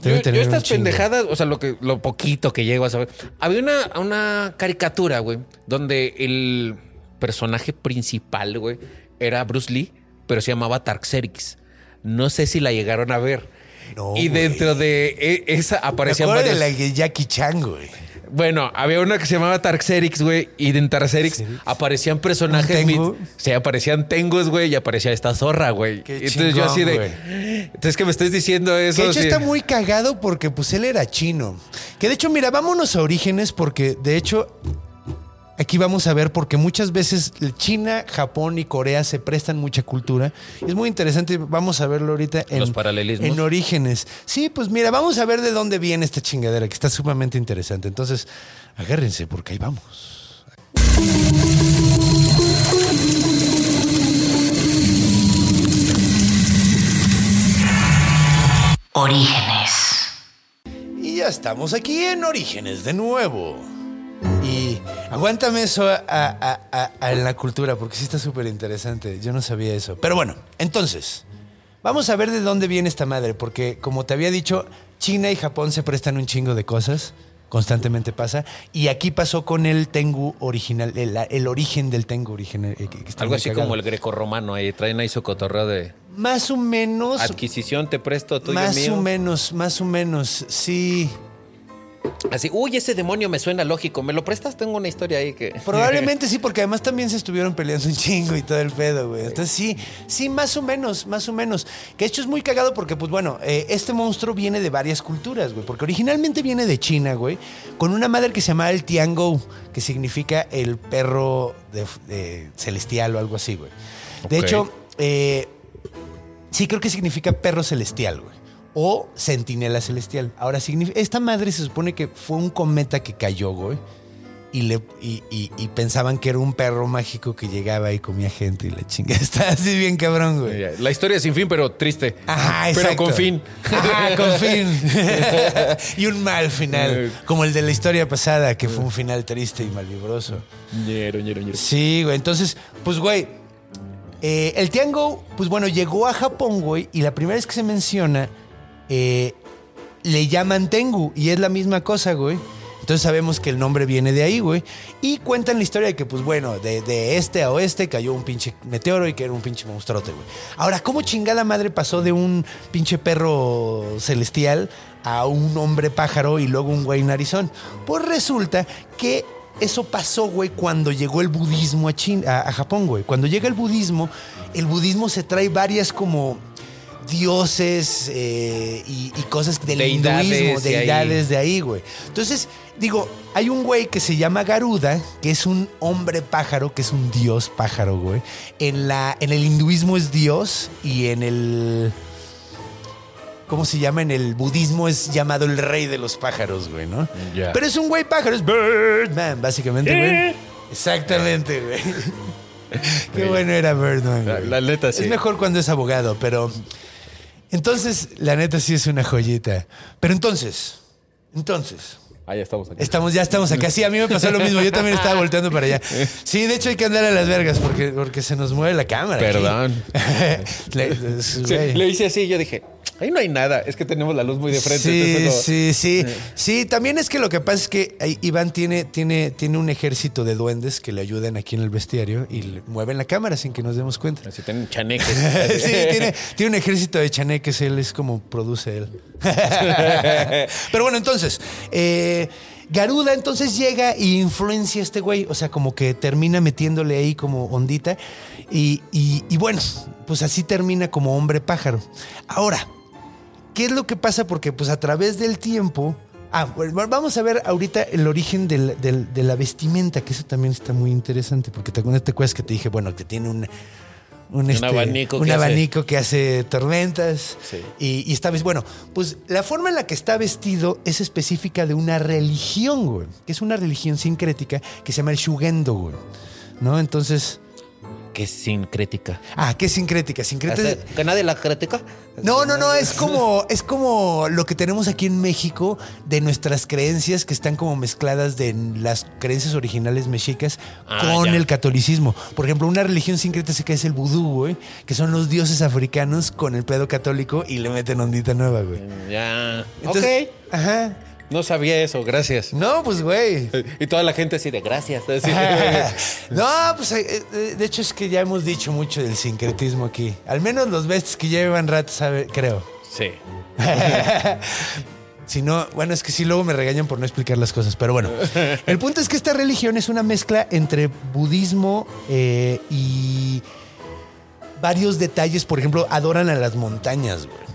Yo, yo estas pendejadas, o sea, lo que lo poquito que llego a saber. Había una, una caricatura, güey, donde el personaje principal, güey, era Bruce Lee, pero se llamaba Tarxerix. No sé si la llegaron a ver. No, y güey. dentro de e- esa aparecían acuerdo de varios. la de Jackie Chan, güey. Bueno, había una que se llamaba Tarxerix, güey, y en Tarxerix aparecían personajes. Mit- Sí, aparecían tengus, güey, y aparecía esta zorra, güey. Entonces yo chingón, así de. güey. Entonces que me estés diciendo eso. Que de hecho sí. está muy cagado porque pues él era chino. Que de hecho, mira, vámonos a orígenes porque de hecho aquí vamos a ver porque muchas veces China, Japón y Corea se prestan mucha cultura. Es muy interesante, vamos a verlo ahorita en Los paralelismos. En orígenes. Sí, pues mira, vamos a ver de dónde viene esta chingadera que está sumamente interesante. Entonces, agárrense porque ahí vamos. Orígenes. Y ya estamos aquí en Orígenes de nuevo. Y aguántame eso a, a- a- a- en la cultura, porque sí está súper interesante. Yo no sabía eso. Pero bueno, entonces, vamos a ver de dónde viene esta madre, porque como te había dicho, China y Japón se prestan un chingo de cosas. Constantemente pasa. Y aquí pasó con el Tengu original, el, el origen del Tengu original. eh, que- que está Algo muy así cagado. como el grecorromano ahí. Traen ahí su cotorreo de Más o menos. adquisición, te presto, tuyo Más mío. o menos, más o menos. Sí. Así, uy, ese demonio me suena lógico. ¿Me lo prestas? Tengo una historia ahí que. Probablemente sí, porque además también se estuvieron peleando un chingo y todo el pedo, güey. Entonces sí, sí, más o menos, más o menos. Que esto es muy cagado porque, pues bueno, eh, este monstruo viene de varias culturas, güey. Porque originalmente viene de China, güey, con una madre que se llama el Tiangou, que significa el perro de- de celestial o algo así, güey. De hecho, eh, Sí, creo que significa perro celestial, güey. O centinela celestial. Ahora, esta madre se supone que fue un cometa que cayó, güey. Y, le, y, y- y pensaban que era un perro mágico que llegaba y comía gente y la chinga. Está así bien cabrón, güey. La historia sin fin, pero triste. Ajá, Pero exacto. con fin. Ajá, con fin. y un mal final. Como el de la historia pasada, que fue un final triste y malvibroso. Ñero, ñero, ñero. Sí, güey. Entonces, pues, güey. eh, el Tiango, pues bueno, llegó a Japón, güey, y la primera vez que se menciona, eh, le llaman Tengu, y es la misma cosa, güey. Entonces sabemos que el nombre viene de ahí, güey. Y cuentan la historia de que, pues bueno, de, este a oeste cayó un pinche meteoro y que era un pinche monstruote, güey. Ahora, ¿cómo chingada madre pasó de un pinche perro celestial a un hombre pájaro y luego un güey narizón? Pues resulta que eso pasó, güey, cuando llegó el budismo a, a Japón, güey. Cuando llega el budismo, el budismo se trae varias como dioses eh, y, y cosas del Deidades hinduismo, de ahí. deidades de ahí, güey. Entonces, digo, hay un güey que se llama Garuda, que es un hombre pájaro, que es un dios pájaro, güey. En, la, en el hinduismo es dios y en el... ¿Cómo se llama? En el budismo es llamado el rey de los pájaros, güey, ¿no? Pero es un güey pájaro, es Birdman, básicamente, güey. Exactamente, güey. Qué bueno era Birdman, La- güey. la neta, sí. Es mejor cuando es abogado, pero... Entonces, la neta sí es una joyita. Pero entonces, entonces... Ah, ya estamos aquí. Estamos, ya estamos acá. Sí, a mí me pasó lo mismo. Yo también estaba volteando para allá. Sí, de hecho hay que andar a las vergas porque, porque se nos mueve la cámara. Perdón. Le- le hice así, yo dije, ahí no hay nada, es que tenemos la luz muy de frente. Sí, sí, sí. Sí, también es que lo que pasa es que Iván tiene, tiene, tiene un ejército de duendes que le ayudan aquí en el bestiario y le mueven la cámara sin que nos demos cuenta. Así tienen chaneques. sí, tiene, tiene un ejército de chaneques, él es como produce él. Pero bueno, entonces, eh, Garuda entonces llega e influencia a este güey, o sea, como que termina metiéndole ahí como ondita y, y- y bueno, pues así termina como hombre pájaro. Ahora, ¿qué es lo que pasa? Porque pues a través del tiempo... Ah, bueno, vamos a ver ahorita el origen del- del- de la vestimenta, que eso también está muy interesante, porque te, ¿no te acuerdas que te dije, bueno, que tiene un, un, este, abanico un que hace- abanico que hace tormentas. Sí. Y, y está Bueno, pues la forma en la que está vestido es específica de una religión, güey. Que es una religión sincrética que se llama el Shugendo, güey. ¿No? Entonces. Que es sincrética. Ah, ¿qué es sincrética? Sincrética. ¿Que nadie la critica? No, no, no, es como, es como lo que tenemos aquí en México de nuestras creencias que están como mezcladas de las creencias originales mexicas Ah, con ya. el catolicismo. Por ejemplo, una religión sincrética es el vudú, güey, que son los dioses africanos con el pedo católico y le meten ondita nueva, güey. Ya. Entonces, ok. Ajá. No sabía eso, gracias. No, pues, güey. Y toda la gente así de gracias. así. no, pues eh, eh, de hecho es que ya hemos dicho mucho del sincretismo aquí. Al menos los besties que llevan rato, sabe, creo. sí. Si no, bueno, es que sí, luego me regañan por no explicar las cosas, pero bueno. El punto es que esta religión es una mezcla entre budismo eh, y varios detalles. Por ejemplo, adoran a las montañas, güey.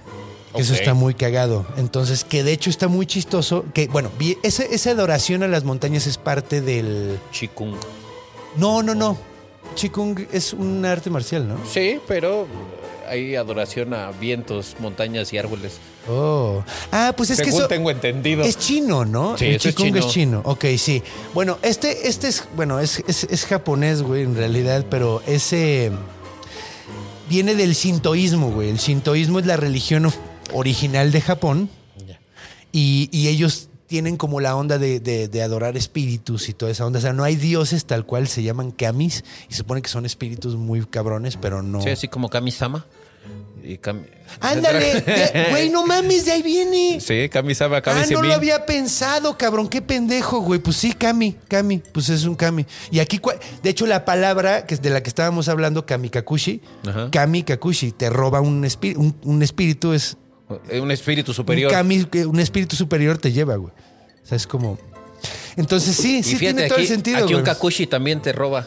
Eso está muy cagado. Entonces, que de hecho está muy chistoso. Que, bueno, ese- esa adoración a las montañas es parte del. Chikung. No, no, no. Qigong es un arte marcial, ¿no? Sí, pero hay adoración a vientos, montañas y árboles. Oh. Ah, pues es que eso. tengo entendido. Es chino, ¿no? Sí, El eso es chino. es chino. Ok, sí. Bueno, este, este es, bueno, es, es, es japonés, güey, en realidad, pero ese viene del sintoísmo, güey. El sintoísmo es la religión original de Japón y, y ellos tienen como la onda de, de- de adorar espíritus y toda esa onda. O sea, no hay dioses tal cual, se llaman kamis y se supone que son espíritus muy cabrones, pero no. Sí, así como Kami-sama. Y Kami- Ándale, güey, no mames, de ahí viene. Sí, Kami-sama, Kami Ah, no lo había pensado, cabrón. Qué pendejo, güey. Pues sí, Kami, Kami. Pues es un Kami. Y aquí, de hecho, la palabra que es de la que estábamos hablando, Kami Kakushi, Ajá. Kami Kakushi, te roba un, espí- un, un espíritu, es Un espíritu superior. un un espíritu superior te lleva, güey. O sea, es como. Entonces sí, y sí fíjate, tiene todo aquí, el sentido. aquí un güey. Kakushi también te roba.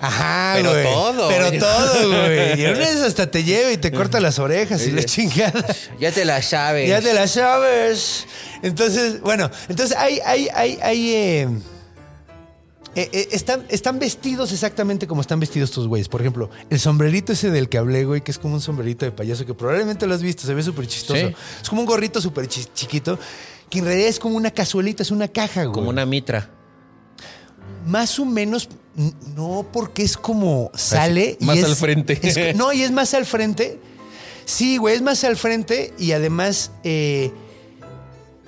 Ajá, Pero güey. todo, Pero güey. todo, güey. Y una esas hasta te lleva y te corta las orejas y la chingada. Ya te la sabes. Ya te la sabes. Entonces, bueno, entonces hay, hay, hay, hay. eh, eh, eh, están, están vestidos exactamente como están vestidos estos güeyes. Por ejemplo, el sombrerito ese del que hablé, güey, que es como un sombrerito de payaso que probablemente lo has visto, se ve súper chistoso. Sí. Es como un gorrito súper chi- chiquito, que en realidad es como una cazuelita, es una caja, güey. Como una mitra. Más o menos, no, porque es como sale. más al frente. es- no, y es más al frente. Sí, güey, es más al frente y además eh,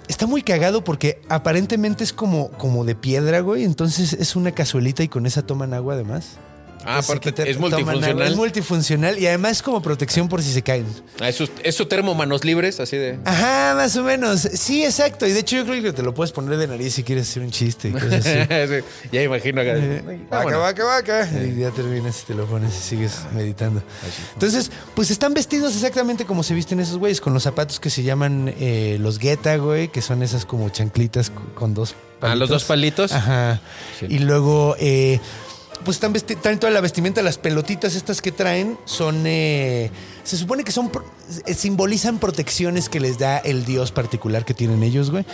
está muy cagado porque aparentemente es como, como de piedra, güey. Entonces es una cazuelita y con esa toman agua además. Ah, Así aparte te- es agua. multifuncional. Es multifuncional y además es como protección por si se caen. Ah, es, su, es su termo manos libres, así de. Ajá, más o menos. Sí, exacto. Y de hecho yo creo que te lo puedes poner de nariz si quieres hacer un chiste. y cosas así. Sí, ya imagino acá. Eh, Vaca, vaca, vaca. Y ya terminas y te lo pones y sigues meditando. Entonces, pues están vestidos exactamente como se visten esos güeyes, con los zapatos que se llaman eh, los gueta, güey, que son esas como chanclitas con dos Ah, los dos palitos. Ajá. Sí. Y luego, eh, pues están traen toda la vestimenta, las pelotitas estas que traen son, eh, se supone que son, eh, simbolizan protecciones que les da el dios particular que tienen ellos, güey.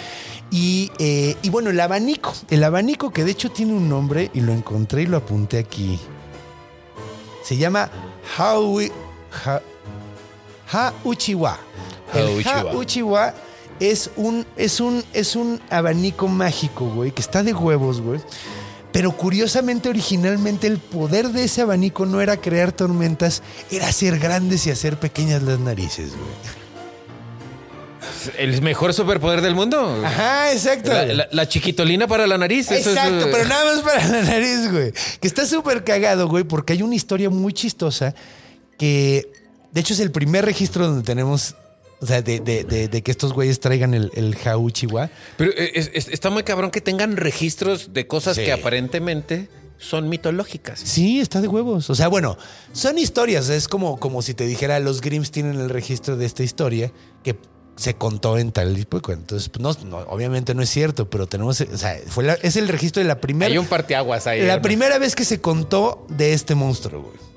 Y, eh, y bueno, el abanico, el abanico que de hecho tiene un nombre y lo encontré y lo apunté aquí. Se llama Haui, ha, Ha-Uchiwa. El. Ha-Uchiwa es un, es, un, es un abanico mágico, güey, que está de huevos, güey. Pero curiosamente, originalmente, el poder de ese abanico no era crear tormentas, era hacer grandes y hacer pequeñas las narices, güey. El mejor superpoder del mundo. Ajá, exacto. La, la- la chiquitolina para la nariz. eso Exacto, eh, pero nada más para la nariz, güey. Que está súper cagado, güey, porque hay una historia muy chistosa que, de hecho, es el primer registro donde tenemos, o sea, de, de- de- de que estos güeyes traigan el, el Jauchiwa. Pero es- es- está muy cabrón que tengan registros de cosas Sí. que aparentemente son mitológicas. Sí, está de huevos. O sea, bueno, son historias. Es como, como si te dijera, los Grimms tienen el registro de esta historia que se contó en tal cuento. Entonces, pues, no, no, obviamente no es cierto, pero tenemos, o sea, fue la- es el registro de la primera... Hay un parteaguas ahí. La primera vez que se contó de este monstruo, güey.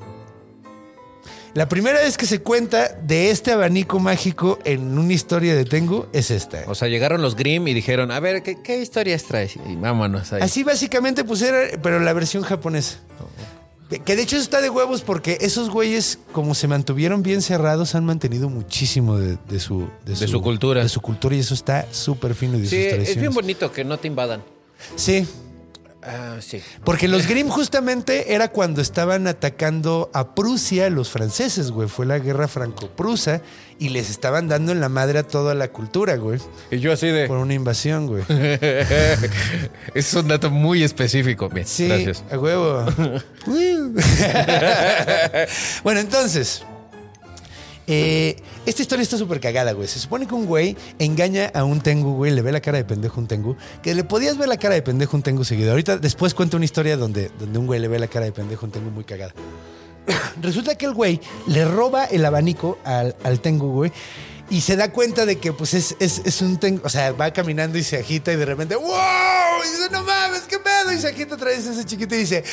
La primera vez que se cuenta de este abanico mágico en una historia de Tengu es esta. O sea, llegaron los Grimm y dijeron, a ver, ¿qué, qué historias traes? Y vámonos ahí. Así básicamente pues era, pero la versión japonesa. Que de hecho está de huevos porque esos güeyes, como se mantuvieron bien cerrados, han mantenido muchísimo de, de su, De su cultura. De su cultura y eso está súper fino de Sí, sus es bien bonito que no te invadan. Sí, Ah, sí. Porque los Grimm justamente era cuando estaban atacando a Prusia los franceses, güey. Fue la guerra franco-prusa y les estaban dando en la madre a toda la cultura, güey. Y yo así de... Por una invasión, güey. es un dato muy específico. Bien, Sí, gracias. a huevo. bueno, entonces... eh, esta historia está súper cagada, güey. Se supone que un güey engaña a un Tengu, güey, le ve la cara de pendejo a un Tengu, que le podías ver la cara de pendejo a un Tengu seguido. Ahorita después cuento una historia donde, donde un güey le ve la cara de pendejo a un Tengu muy cagada. Resulta que el güey le roba el abanico al, al Tengu, güey. Y se da cuenta de que, pues, es, es, es un Tengu. O sea, va caminando y se agita y de repente, ¡wow! Y dice, no mames, qué pedo. Y se agita otra vez ese chiquito y dice.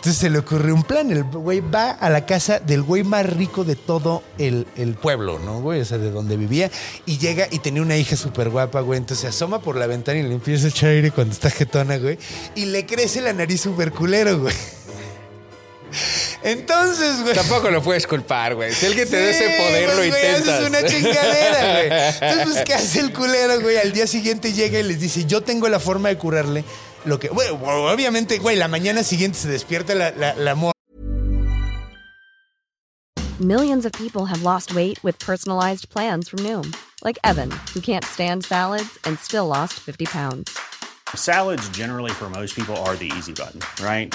Entonces se le ocurrió un plan. El güey va a la casa del güey más rico de todo el, el pueblo, ¿no, güey? O sea, de donde vivía. Y llega y tenía una hija súper guapa, güey. Entonces se asoma por la ventana y le empieza a echar aire cuando está jetona, güey. Y le crece la nariz súper culero, güey. Entonces, güey. Tampoco lo puedes culpar, güey. Si alguien te da ese poder, pues, lo güey, intentas. Es una chingadera, güey. Entonces, pues, ¿qué hace el culero, güey? Al día siguiente llega y les dice, yo tengo la forma de curarle lo que... Bueno, obviamente, güey, la mañana siguiente se despierta la, la, la morra. Millions of people have lost weight with personalized plans from Noom, like Evan, who can't stand salads and still lost 50 pounds. Salads, generally, for most people, are the easy button, right?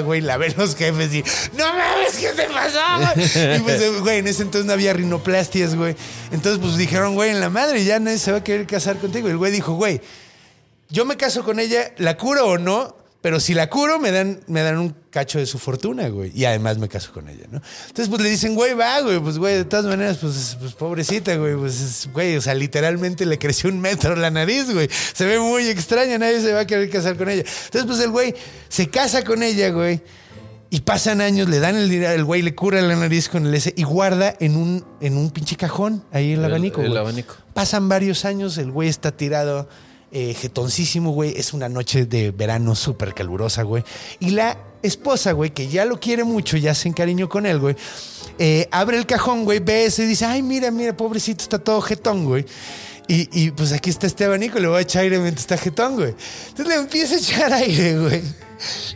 Güey, la ven los jefes y no mames, ¿qué te güey?" Y pues, güey, en ese entonces no había rinoplastias, güey. Entonces, pues dijeron, güey, en la madre, ya nadie se va a querer casar contigo. Y el güey dijo, güey, yo me caso con ella, la curo o no, pero si la curo, me dan, me dan un cacho de su fortuna, güey. Y además me caso con ella, ¿no? Entonces, pues le dicen, güey, va, güey, pues, güey, de todas maneras, pues, pues pobrecita, güey, pues, es- güey, o sea, literalmente le creció un metro la nariz, güey. Se ve muy extraña, nadie se va a querer casar con ella. Entonces, pues el güey se casa con ella, güey. Y pasan años, le dan el dinero, el güey le cura la nariz con el S y guarda en un, en un pinche cajón ahí el, El- abanico. el güey. abanico. Pasan varios años, el güey está tirado, eh, güey. Es una noche de verano súper calurosa, güey. Y la esposa, güey, que ya lo quiere mucho, ya se encariñó con él, güey. eh, abre el cajón, güey, ve eso y dice, ay, mira, mira, pobrecito, está todo jetón, güey. Y, y, pues aquí está este abanico, le voy a echar aire mientras está jetón, güey. Entonces le empieza a echar aire, güey.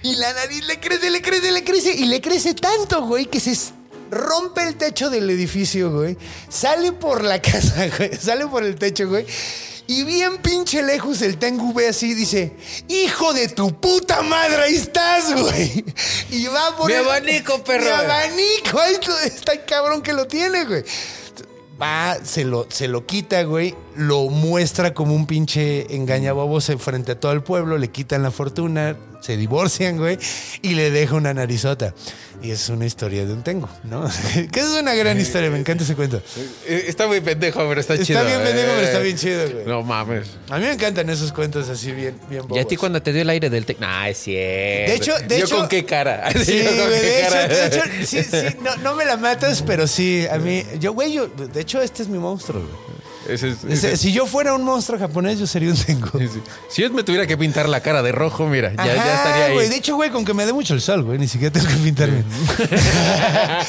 Y la nariz le crece, le crece, le crece. Y le crece tanto, güey, que se rompe el techo del edificio, güey. Sale por la casa, güey. Sale por el techo, güey. Y bien pinche lejos el Tengu ve así y dice, hijo de tu puta madre, ahí estás, güey. Y va por Mi el- abanico, perro. Mi abanico, ahí está el cabrón que lo tiene, güey. Va, se lo, se lo quita, güey. Lo muestra como un pinche engañabobos frente a todo el pueblo. Le quitan la fortuna, se divorcian, güey. Y le deja una narizota. Y es una historia de un tengo, ¿no? que es una gran historia, me encanta ese cuento. Eh, Está muy pendejo, pero está, Está chido. bien pendejo, eh. pero está bien chido, güey. No mames. A mí me encantan esos cuentos así bien, bien ¿Y a ti bobos. cuando te dio el aire del tec? Nah, es cierto. De hecho- de ¿Yo hecho- con qué cara? Sí, ¿Yo con güey, qué de hecho, cara? de hecho, sí, sí, no, no me la matas, pero sí, a mí, yo, güey, yo, de hecho, este es mi monstruo, güey. Ese es- Ese- ese- si yo fuera un monstruo japonés, yo sería un sí, sí. Si yo me tuviera que pintar la cara de rojo, mira, ya, estaría ahí. De hecho, güey, con que me dé mucho el sol, güey, ni siquiera tengo que pintarme.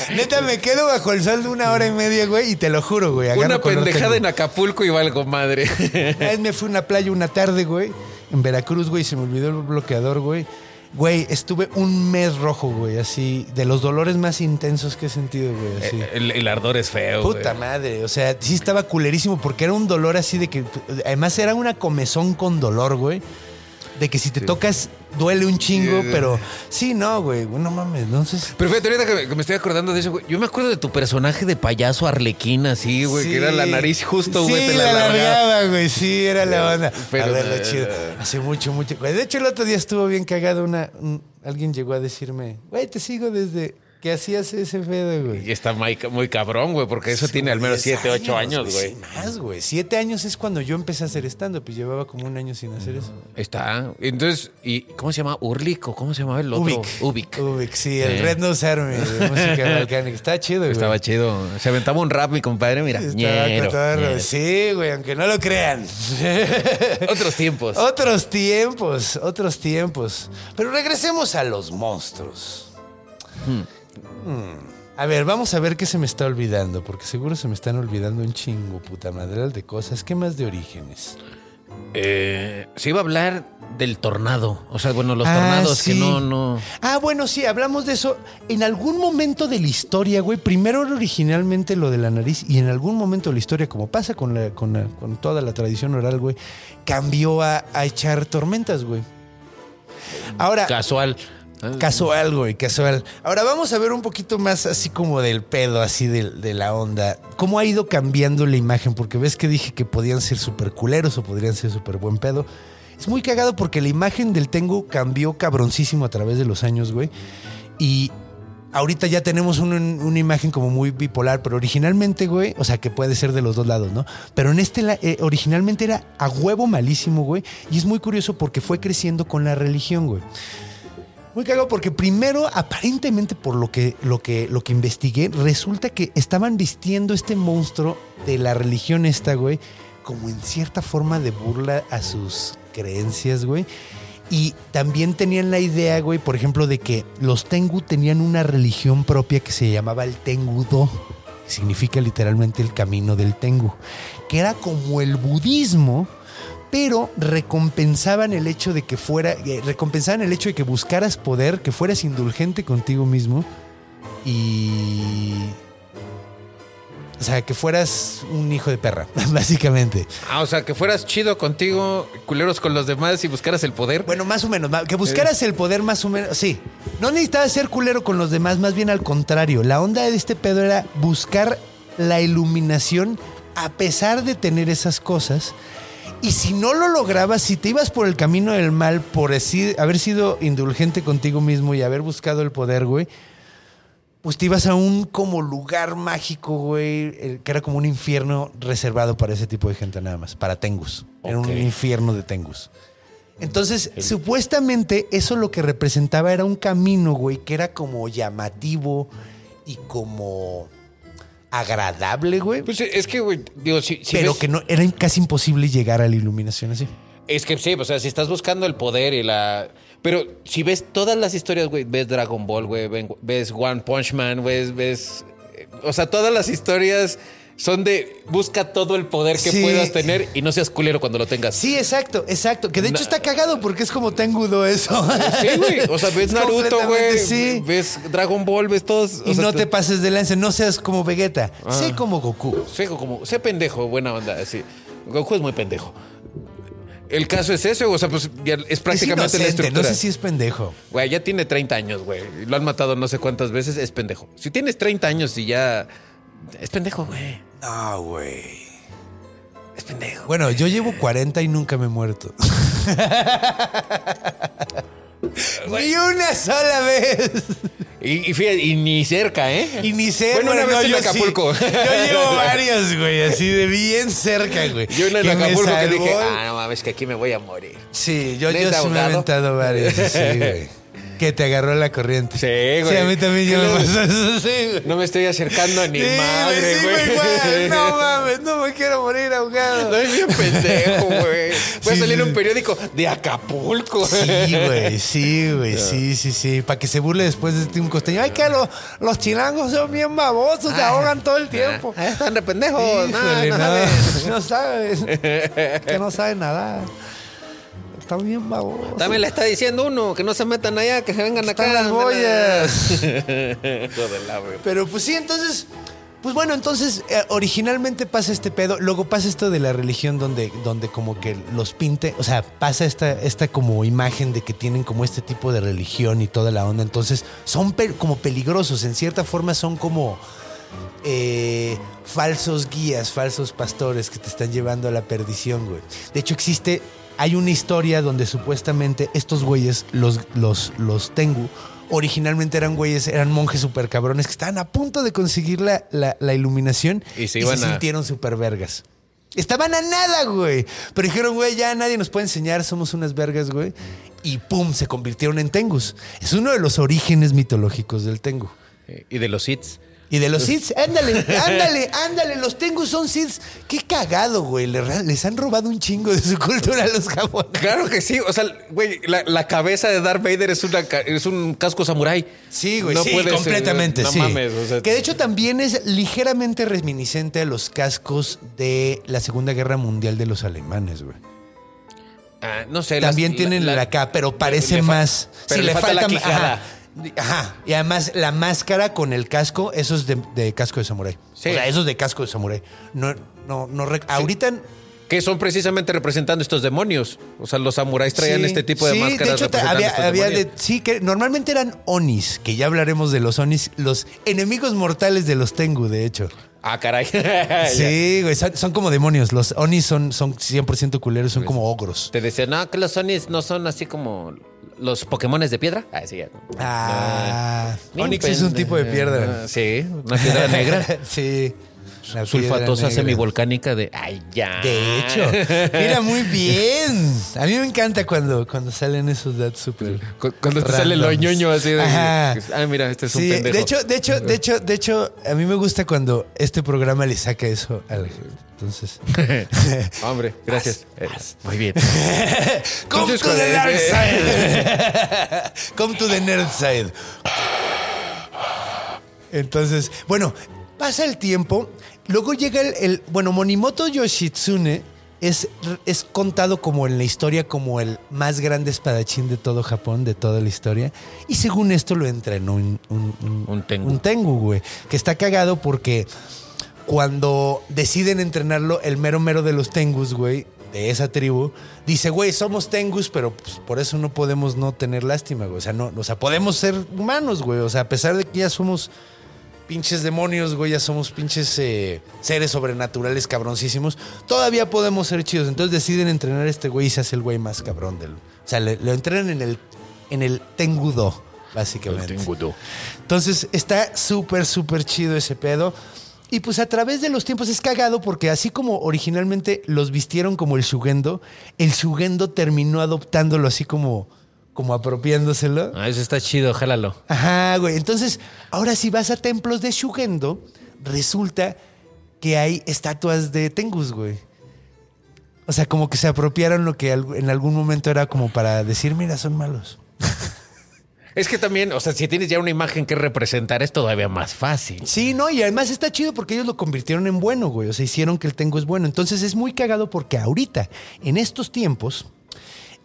Neta, me quedo bajo el sol de una hora y media, güey, y te lo juro, güey. Una pendejada en. Acapulco y valgo madre. Una vez me fui a una playa una tarde, güey, en Veracruz, güey, se me olvidó el bloqueador, güey. Güey, estuve un mes rojo, güey, así, de los dolores más intensos que he sentido, güey, así. el, el ardor es feo. Puta güey. madre, o sea, sí estaba culerísimo porque era un dolor así de que, además era una comezón con dolor, güey. De que si te tocas duele un chingo, Sí. pero sí, no, güey, güey, no mames, entonces... Pero fíjate, ahorita que, que me estoy acordando de eso, güey. Yo me acuerdo de tu personaje de payaso arlequín, así, güey, Sí. que era la nariz justo, güey, Sí, te la la güey, sí, era la onda. Pero, a ver, lo chido. Hace mucho, mucho. güey. De hecho, el otro día estuvo bien cagado una... un- alguien llegó a decirme, güey, te sigo desde que hacías ese pedo, güey. Y está muy, muy cabrón, güey, porque eso tiene al menos 7, 8 años, güey. Sí, más, güey. Siete años es cuando yo empecé a hacer stand-up y llevaba como un año sin hacer eso. Está. Entonces, ¿y cómo se llama? ¿Urlik o cómo se llamaba el otro? Ubik. Ubik. Ubik, sí, el Eh. Red Nose Army de música balcánica. Estaba chido, güey. Estaba chido. Se aventaba un rap, mi compadre, mira. Estaba ñero. Sí, güey, aunque no lo crean. Otros tiempos. otros tiempos, otros tiempos. Pero regresemos a los monstruos. Hmm. A ver, vamos a ver qué se me está olvidando, porque seguro se me están olvidando un chingo, puta madre, de cosas. ¿Qué más de orígenes? Eh, se iba a hablar del tornado. O sea, bueno, los Ah, tornados que no, no. Ah, bueno, sí, hablamos de eso. En algún momento de la historia, güey, primero era originalmente lo de la nariz y en algún momento de la historia, como pasa con, la- con, la- con toda la tradición oral, güey, cambió a, a echar tormentas, güey. Ahora, Casual. Casual, güey, casual. Ahora vamos a ver un poquito más así como del pedo, así de, la onda. ¿Cómo ha ido cambiando la imagen? Porque ves que dije que podían ser súper culeros o podrían ser súper buen pedo. Es muy cagado porque la imagen del Tengu cambió cabroncísimo a través de los años, güey. Y ahorita ya tenemos un- una imagen como muy bipolar, pero originalmente, güey, o sea, que puede ser de los dos lados, ¿no? Pero en este, eh, originalmente era a huevo malísimo, güey. Y es muy curioso porque fue creciendo con la religión, güey. Muy cagado porque primero, aparentemente por lo que, lo, que, lo que investigué, resulta que estaban vistiendo este monstruo de la religión esta, güey, como en cierta forma de burla a sus creencias, güey. Y también tenían la idea, güey, por ejemplo, de que los Tengu tenían una religión propia que se llamaba el Tengu-Do, que significa literalmente el camino del Tengu, que era como el budismo, pero recompensaban el hecho de que fuera, eh, recompensaban el hecho de que buscaras poder, que fueras indulgente contigo mismo y... O sea, que fueras un hijo de perra, básicamente. Ah, o sea, que fueras chido contigo, culeros con los demás y buscaras el poder. Bueno, más o menos, que buscaras el poder más o menos, sí. No necesitabas ser culero con los demás, más bien al contrario. La onda de este pedo era buscar la iluminación a pesar de tener esas cosas. Y si no lo lograbas, si te ibas por el camino del mal, por haber sido indulgente contigo mismo y haber buscado el poder, güey, pues te ibas a un como lugar mágico, güey, que era como un infierno reservado para ese tipo de gente nada más, para Tengus. Era Ok. un infierno de Tengus. Entonces, supuestamente eso lo que representaba era un camino, güey, que era como llamativo y como agradable, güey. Pues es que, güey, digo, si, si pero ves- que no era casi imposible llegar a la iluminación así. Es que sí, o sea, si estás buscando el poder y la... Pero si ves todas las historias, güey, ves Dragon Ball, güey, ves One Punch Man, ves, ves... O sea, todas las historias son de busca todo el poder que Sí. puedas tener y no seas culero cuando lo tengas. Sí, exacto, exacto. Que de hecho Na- está cagado porque es como Tengudo eso. Sí, güey. O sea, ves Es Naruto, güey. Sí. Ves Dragon Ball, ves todos. o Y sea, no te pases de lance, no seas como Vegeta, Ah. sé como Goku. Sé como, sé pendejo, buena onda, así. Goku es muy pendejo. El caso es ese, o sea, pues es Es prácticamente la inocente, estructura. no sé si es pendejo. Güey, ya tiene 30 años, güey. Lo han matado no sé cuántas veces, es pendejo. Si tienes 30 años y ya. Es pendejo, güey. No, güey. Es pendejo. Bueno, yo llevo 40 y nunca me he muerto. Ni una sola vez. Y, y fíjate, y ni cerca, ¿eh? Y ni sé. Bueno, una vez en yo Acapulco. sí. Yo llevo varios, güey, así de bien cerca, güey. Yo en Que me Acapulco que dije, ah, no mames, que aquí me voy a morir. Sí, yo, yo ¿Neta, sí me he aventado varios. Sí, güey. Que te agarró la corriente. Sí, güey. Sí, a mí también yo me pasó eso, sí, güey. No me estoy acercando a ni Sí, madre, sí, güey. igual. No mames, no me quiero morir ahogado. No es bien pendejo, güey. Puede Sí, salir un periódico de Acapulco. Sí, güey, sí, güey, sí, sí, sí. Para que se burle después de este un costeño. Ay, que lo- los chilangos son bien babosos, se ahogan todo el tiempo. Ah, están re pendejos. No, Híjole, no no, saben. no sabes. Que no saben nada. Están bien babosos. También le está diciendo uno que no se metan allá, que se vengan acá. Están las boyas. Pero pues sí, entonces, pues bueno, entonces eh, originalmente pasa este pedo, luego pasa esto de la religión donde, donde como que los pinte, o sea, pasa esta, esta como imagen de que tienen como este tipo de religión y toda la onda, entonces son pe- como peligrosos, en cierta forma son como eh, falsos guías, falsos pastores que te están llevando a la perdición, güey. De hecho existe, hay una historia donde supuestamente estos güeyes, los, los, los Tengu, originalmente eran güeyes, eran monjes super cabrones que estaban a punto de conseguir la, la- la iluminación Y se iban a- sintieron super vergas. Estaban a nada, güey. Pero dijeron, güey, ya nadie nos puede enseñar, somos unas vergas, güey. Y pum, se convirtieron en Tengus. Es uno de los orígenes mitológicos del Tengu. Y de los hits. Y de los Sith, ándale, ándale, ándale, los Tengus son Sith. Qué cagado, güey. Le- Les han robado un chingo de su cultura a los japoneses. Claro que sí. O sea, güey, la, la cabeza de Darth Vader es, una, es un casco samurái. Sí, güey, No sí, puedes, eh, completamente, no sí. mames, o sea- que de hecho también es ligeramente reminiscente a los cascos de la Segunda Guerra Mundial de los alemanes, güey. Ah, no sé. También las- tienen la, acá, pero parece más. pero le falta la quijada. Ajá, Ajá. Y además la máscara con el casco, eso es de, de casco de samurái. Sí. O sea, eso es de casco de samurái. No, no, no. Ahorita Que son precisamente representando estos demonios. O sea, los samuráis traían Sí, este tipo de sí, máscaras. De hecho, representando había, estos había de, sí, que normalmente eran onis, que ya hablaremos de los onis, los enemigos mortales de los Tengu, de hecho. Ah, caray. Sí, güey, son, son como demonios. Los onis son, son 100% culeros, son como ogros. Te decían, no, que los Onis no son así como los Pokémones de piedra. Ah, sí. Ah, Ni Onix es un tipo de piedra. Sí, una piedra negra. sí. La piedra Sulfatosa semivolcánica de. Ay, ya. De hecho, mira muy bien. A mí me encanta cuando, cuando salen esos datos súper. Cu- Cuando te sale lo ñoño así de. Ajá. Ah, mira, este es un Sí, pendejo. de hecho, de hecho, de hecho, de hecho, a mí me gusta cuando este programa le saca eso a la gente. Entonces, Hombre, gracias. Eh, muy bien. come to the dark side. come to the nerd side. Entonces, bueno, pasa el tiempo. Luego llega el, el- bueno, Monimoto Yoshitsune es, es contado como en la historia como el más grande espadachín de todo Japón, de toda la historia. Y según esto lo entrenó un, un, un- Un tengu. un tengu, güey. Que está cagado porque cuando deciden entrenarlo, el mero mero de los tengus, güey, de esa tribu, dice, güey, somos tengus, pero pues, por eso no podemos no tener lástima, güey. O sea, no, o sea, podemos ser humanos, güey. O sea, a pesar de que ya somos pinches demonios, güey, ya somos pinches eh, seres sobrenaturales cabroncísimos, todavía podemos ser chidos. Entonces deciden entrenar a este güey y se hace el güey más cabrón del. O sea, le- lo entrenan en el, en el tengudo, básicamente. Entonces está súper, súper chido ese pedo. Y pues a través de los tiempos es cagado porque así como originalmente los vistieron como el Shugendo, el Shugendo terminó adoptándolo así como, como apropiándoselo. Ah, eso está chido, jálalo. Ajá, güey. Entonces, ahora si vas a templos de Shugendo, resulta que hay estatuas de Tengus, güey. O sea, como que se apropiaron lo que en algún momento era como para decir, mira, son malos. Es que también, o sea, si tienes ya una imagen que representar, es todavía más fácil. Sí, no, y además está chido porque ellos lo convirtieron en bueno, güey. O sea, hicieron que el Tengu es bueno. Entonces es muy cagado porque ahorita, en estos tiempos,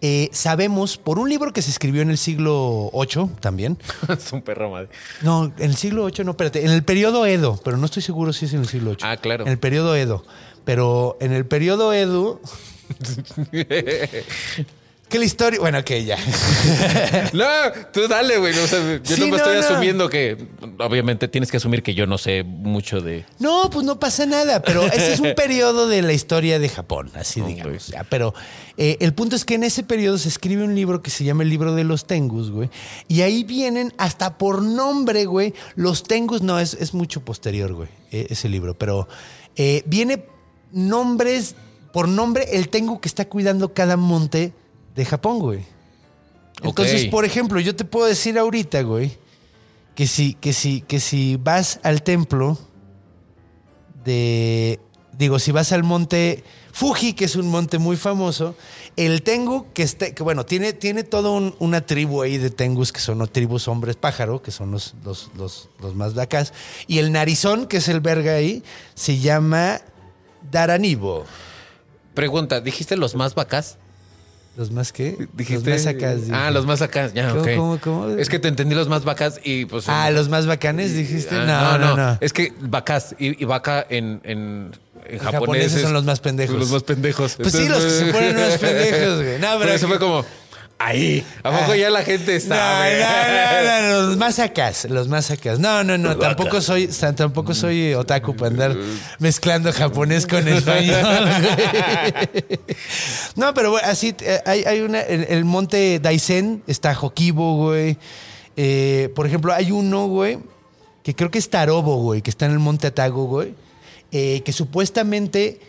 eh, sabemos por un libro que se escribió en el siglo VIII también. es un perro madre. No, en el siglo VIII, no, espérate, en el periodo Edo, pero no estoy seguro si es en el siglo VIII. Ah, claro. En el periodo Edo. Pero en el periodo Edo. que la historia. Bueno, ok, ya. No, tú dale, güey. O sea, yo Sí, no me estoy no. asumiendo que. Obviamente tienes que asumir que yo no sé mucho de. No, pues no pasa nada, pero ese es un periodo de la historia de Japón, así Ok. digamos. ya. Pero eh, el punto es que en ese periodo se escribe un libro que se llama el libro de los Tengus, güey. Y ahí vienen hasta por nombre, güey. Los Tengus, no, es, es mucho posterior, güey, eh, ese libro. Pero eh, viene nombres, por nombre, el Tengu que está cuidando cada monte de Japón, güey. Entonces, por ejemplo, yo te puedo decir ahorita, güey, que si, que si, que si vas al templo de. Digo, si vas al monte Fuji, que es un monte muy famoso, el Tengu, que está, que bueno, tiene, tiene toda un- una tribu ahí de Tengus, que son tribus hombres pájaro, que son los, los, los, los más de acá. Y el narizón, que es el verga ahí, se llama Daranibo. Pregunta, ¿dijiste los más vacas? ¿Los más qué? Dijiste. Los más acá. Ah, los más acá. Ya, ¿Cómo, ok. cómo, cómo? Es que te entendí los más vacas y pues. Ah, los más bacanes, dijiste. Ah, no, no, no. Es que vacas y, y vaca en, en, en japonés. japoneses es- son los más pendejos. Los más pendejos. Pues sí, los que se ponen unos pendejos, güey. No, pero pero eso fue como. Ahí. ¿A poco Ah. ya la gente No, sabe? no, no, no, los más los más. No, no, no, tampoco soy, tampoco soy otaku para andar mezclando japonés con español. no, pero bueno, así eh, hay, hay una, el, el monte Daisen está Hokibo, güey. Eh, por ejemplo, hay uno, güey, que creo que es Tarobo, güey, que está en el monte Atago, güey, eh, que supuestamente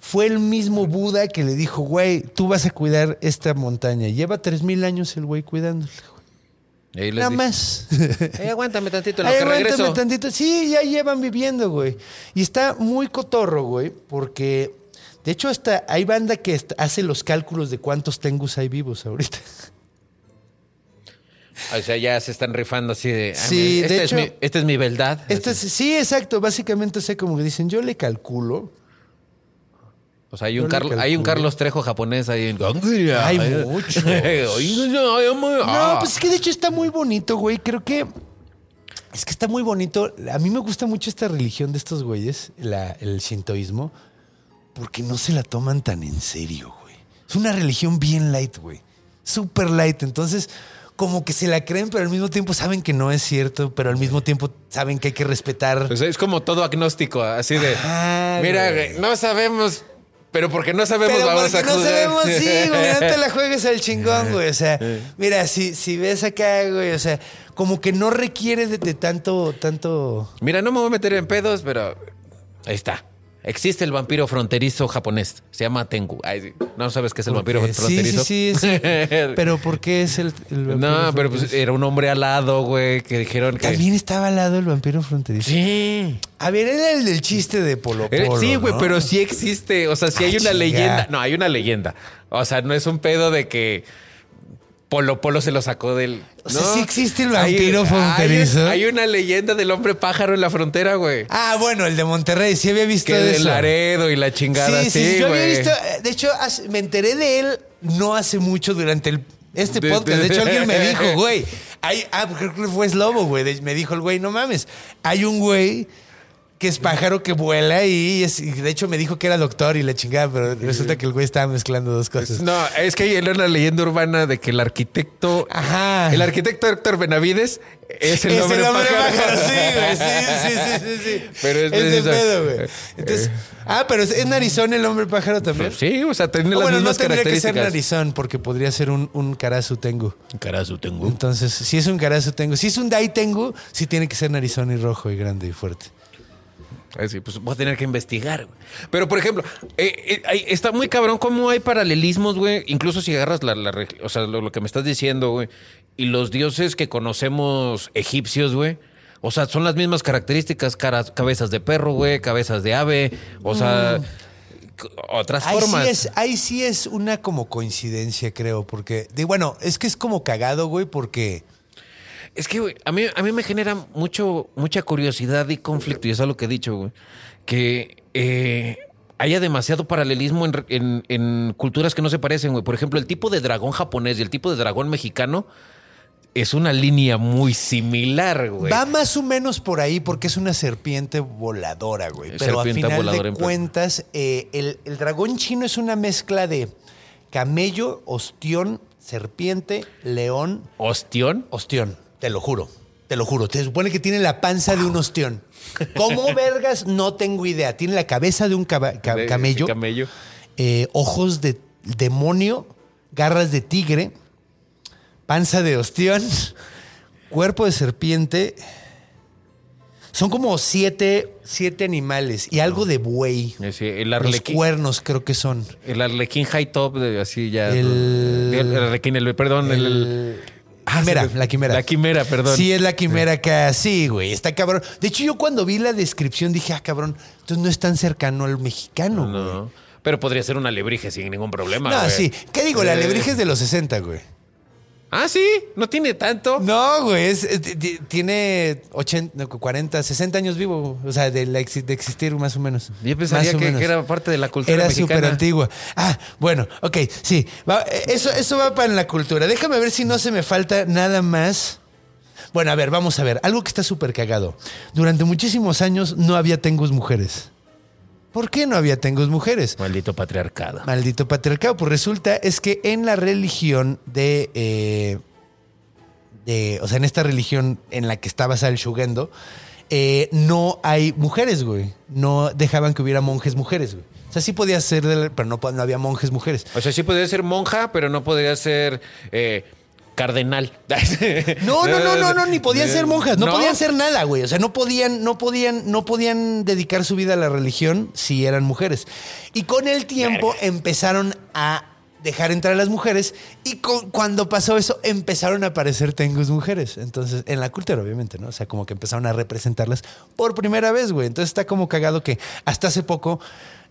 fue el mismo Buda que le dijo, güey, tú vas a cuidar esta montaña. Lleva tres mil años el güey cuidándola. Ahí Nada más. "Eh, aguántame tantito en lo Ay, que aguántame regreso. tantito. Sí, ya llevan viviendo, güey. Y está muy cotorro, güey, porque de hecho hasta hay banda que hace los cálculos de cuántos tengus hay vivos ahorita. O sea, ya se están rifando así de. ah, Sí, mira, de esta, hecho- es mi, esta es mi verdad. Este es- sí, exacto. Básicamente, o sea, como que dicen, yo le calculo. O sea, hay un, Carlos, hay un. Carlos Trejo japonés ahí en. Hay muchos. No, pues es que de hecho está muy bonito, güey. Creo que. Es que está muy bonito. A mí me gusta mucho esta religión de estos güeyes, la- el shintoísmo. porque no se la toman tan en serio, güey. Es una religión bien light, güey. Super light. Entonces, como que se la creen, pero al mismo tiempo saben que no es cierto, pero al mismo tiempo saben que hay que respetar. Pues es como todo agnóstico, así de. Ajá, mira, güey, no sabemos, pero porque no sabemos Pero vamos porque a no sabemos, sí, güey, no te la juegues al chingón, güey. O sea, mira, si, si ves acá, güey, o sea, como que no requiere de, de tanto, tanto. Mira, no me voy a meter en pedos, pero ahí está. Existe el vampiro fronterizo japonés. Se llama Tengu. Ay, sí. No sabes qué es el vampiro fronterizo. sí, sí, sí. Pero ¿por qué es el, el vampiro no, pero pues fronterizo? era un hombre alado, güey, que dijeron que. También estaba al lado el vampiro fronterizo. Sí. A ver, era el del chiste de Polo Eh, Polo, sí, güey, ¿no? pero sí existe. O sea, sí Ah, hay una chinga. leyenda. No, hay una leyenda. O sea, no es un pedo de que Polo Polo se lo sacó del. O sea, No. sí existe el vampiro hay- fronterizo. Hay, una leyenda del hombre pájaro en la frontera, güey. Ah, bueno, el de Monterrey, sí había visto Que de eso. Laredo y la chingada. Sí, sí, Sí, yo había visto. eh, De hecho, me enteré de él no hace mucho durante el, este De- podcast. de- hecho, alguien me dijo, güey. Hay, ah, creo que fue Slobo, güey. Me dijo el güey, no mames. Hay un güey que es pájaro que vuela y, es- y de hecho me dijo que era doctor y la chingada, pero resulta que el güey estaba mezclando dos cosas. No, es que era una leyenda urbana de que el arquitecto. Ajá. El arquitecto Héctor Benavides es el Es hombre pájaro. pájaro, sí, güey. Sí, sí, sí, sí, sí. Pero es preciso. pedo, güey. Entonces, ah, pero es, es narizón el hombre pájaro también. Sí, o sea, tiene las bueno, no tendría que ser narizón porque podría ser un, un carazu tengu. Carazo tengo. Entonces, si es un carazo tengu, si es un dai tengu, sí tiene que ser narizón y rojo y grande y fuerte. Pues voy a tener que investigar. güey. Pero, por ejemplo, eh, eh, está muy cabrón cómo hay paralelismos, güey. Incluso si agarras la, o sea, lo, lo que me estás diciendo, güey. Y los dioses que conocemos egipcios, güey. O sea, son las mismas características, caras, cabezas de perro, güey, cabezas de ave, o sea, otras Mm. Ahí formas. sí, es, ahí sí es una como coincidencia, creo, porque, de, bueno, es que es como cagado, güey, porque... Es que, güey, a mí, a mí me genera mucho, mucha curiosidad y conflicto, y eso es lo que he dicho, güey, que eh, haya demasiado paralelismo en, en- en culturas que no se parecen, güey. Por ejemplo, el tipo de dragón japonés y el tipo de dragón mexicano es una línea muy similar, güey. Va más o menos por ahí porque es una serpiente voladora, güey. Pero Serpiente a final de cuentas, eh, el, el dragón chino es una mezcla de camello, ostión, serpiente, león, Ostión. ostión. Te lo juro. Te lo juro. Te supone que tiene la panza de un ostión. ¿Cómo vergas? No tengo idea. Tiene la cabeza de un caba- ca- De- camello, camello. eh, ojos de demonio, garras de tigre, panza de ostión, cuerpo de serpiente. Son como siete, siete animales y algo de buey. Eh, sí, el Los cuernos creo que son. El arlequín high top, de, así ya. El- El, arlequín, el, perdón, el. El- Ah, quimera, se me- la quimera. La quimera, perdón. Sí, es la quimera acá. Sí, güey, está cabrón. De hecho, yo cuando vi la descripción dije, ah, cabrón, entonces no es tan cercano al mexicano, güey. No. Pero podría ser una alebrije sin ningún problema. No, güey. sí. ¿Qué digo? La Eh, alebrije es de los 60, güey. Ah, sí, no tiene tanto. No, güey, es- eh, tiene 80, no, 40, 60 años vivo. O sea, de, la de existir más o menos. Yo pensaría que, menos. que era parte de la cultura Era súper antigua. Ah, bueno, ok, sí. Va, eh, eso, eso va para la cultura. Déjame ver si no se me falta nada más. Bueno, a ver, vamos a ver. Algo que está súper cagado. Durante muchísimos años no había tengus mujeres. ¿Por qué no había tengus mujeres? Maldito patriarcado. Maldito patriarcado. Pues resulta es que en la religión de, eh, de- O sea, en esta religión en la que está basada el Shugendo, eh, no hay mujeres, güey. No dejaban que hubiera monjes mujeres, güey. O sea, sí podía ser, de- pero no, no había monjes mujeres. O sea, sí podría ser monja, pero no podría ser eh, cardenal. No, no, no, no, no, ni podían ser monjas, no, ¿No? podían ser nada, güey. O sea, no podían, no podían, no podían dedicar su vida a la religión si eran mujeres. Y con el tiempo empezaron a dejar entrar a las mujeres y con- cuando pasó eso empezaron a aparecer tengus mujeres. Entonces, en la cultura, obviamente, ¿no? O sea, como que empezaron a representarlas por primera vez, güey. Entonces está como cagado que hasta hace poco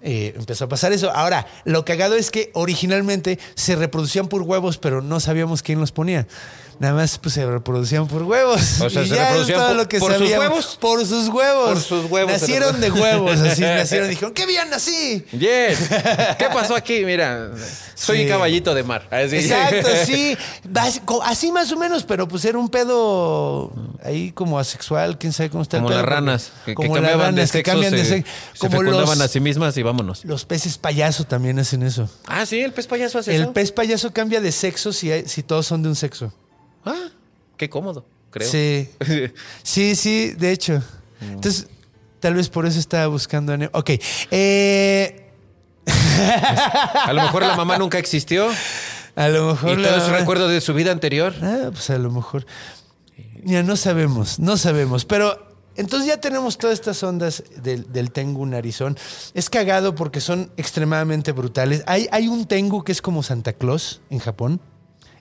eh, empezó a pasar eso. Ahora, lo cagado es que originalmente se reproducían por huevos, pero no sabíamos quién los ponía. Nada más pues, se reproducían por huevos. O sea, Y se ya reproducían todo por- lo que por sus huevos. Por sus huevos. Por sus huevos se Nacieron de huevos, así nacieron. Dijeron, qué bien nací. Yes. ¿Qué pasó aquí? Mira, soy Sí. un caballito de mar. Así. Exacto, sí. Así más o menos, pero pues era un pedo ahí como asexual, quién sabe cómo está Como el pedo. las ranas, que, que como las cambiaban de ranas que sexo, cambian de se, sexo. se Como fecundaban los, a sí mismas y vámonos. Los peces payaso también hacen eso. Ah, sí, el pez payaso hace El eso. pez payaso cambia de sexo si, hay- si todos son de un sexo. Ah, qué cómodo, creo. Sí. Sí, sí, de hecho. Entonces, tal vez por eso estaba buscando a Nemo. Ok. Eh, A lo mejor la mamá nunca existió a lo y mejor. todo la- es recuerdo de su vida anterior. Ah, pues a lo mejor. Ya no sabemos, no sabemos. Pero entonces ya tenemos todas estas ondas del, del Tengu narizón. Es cagado porque son extremadamente brutales. Hay, hay un Tengu que es como Santa Claus en Japón.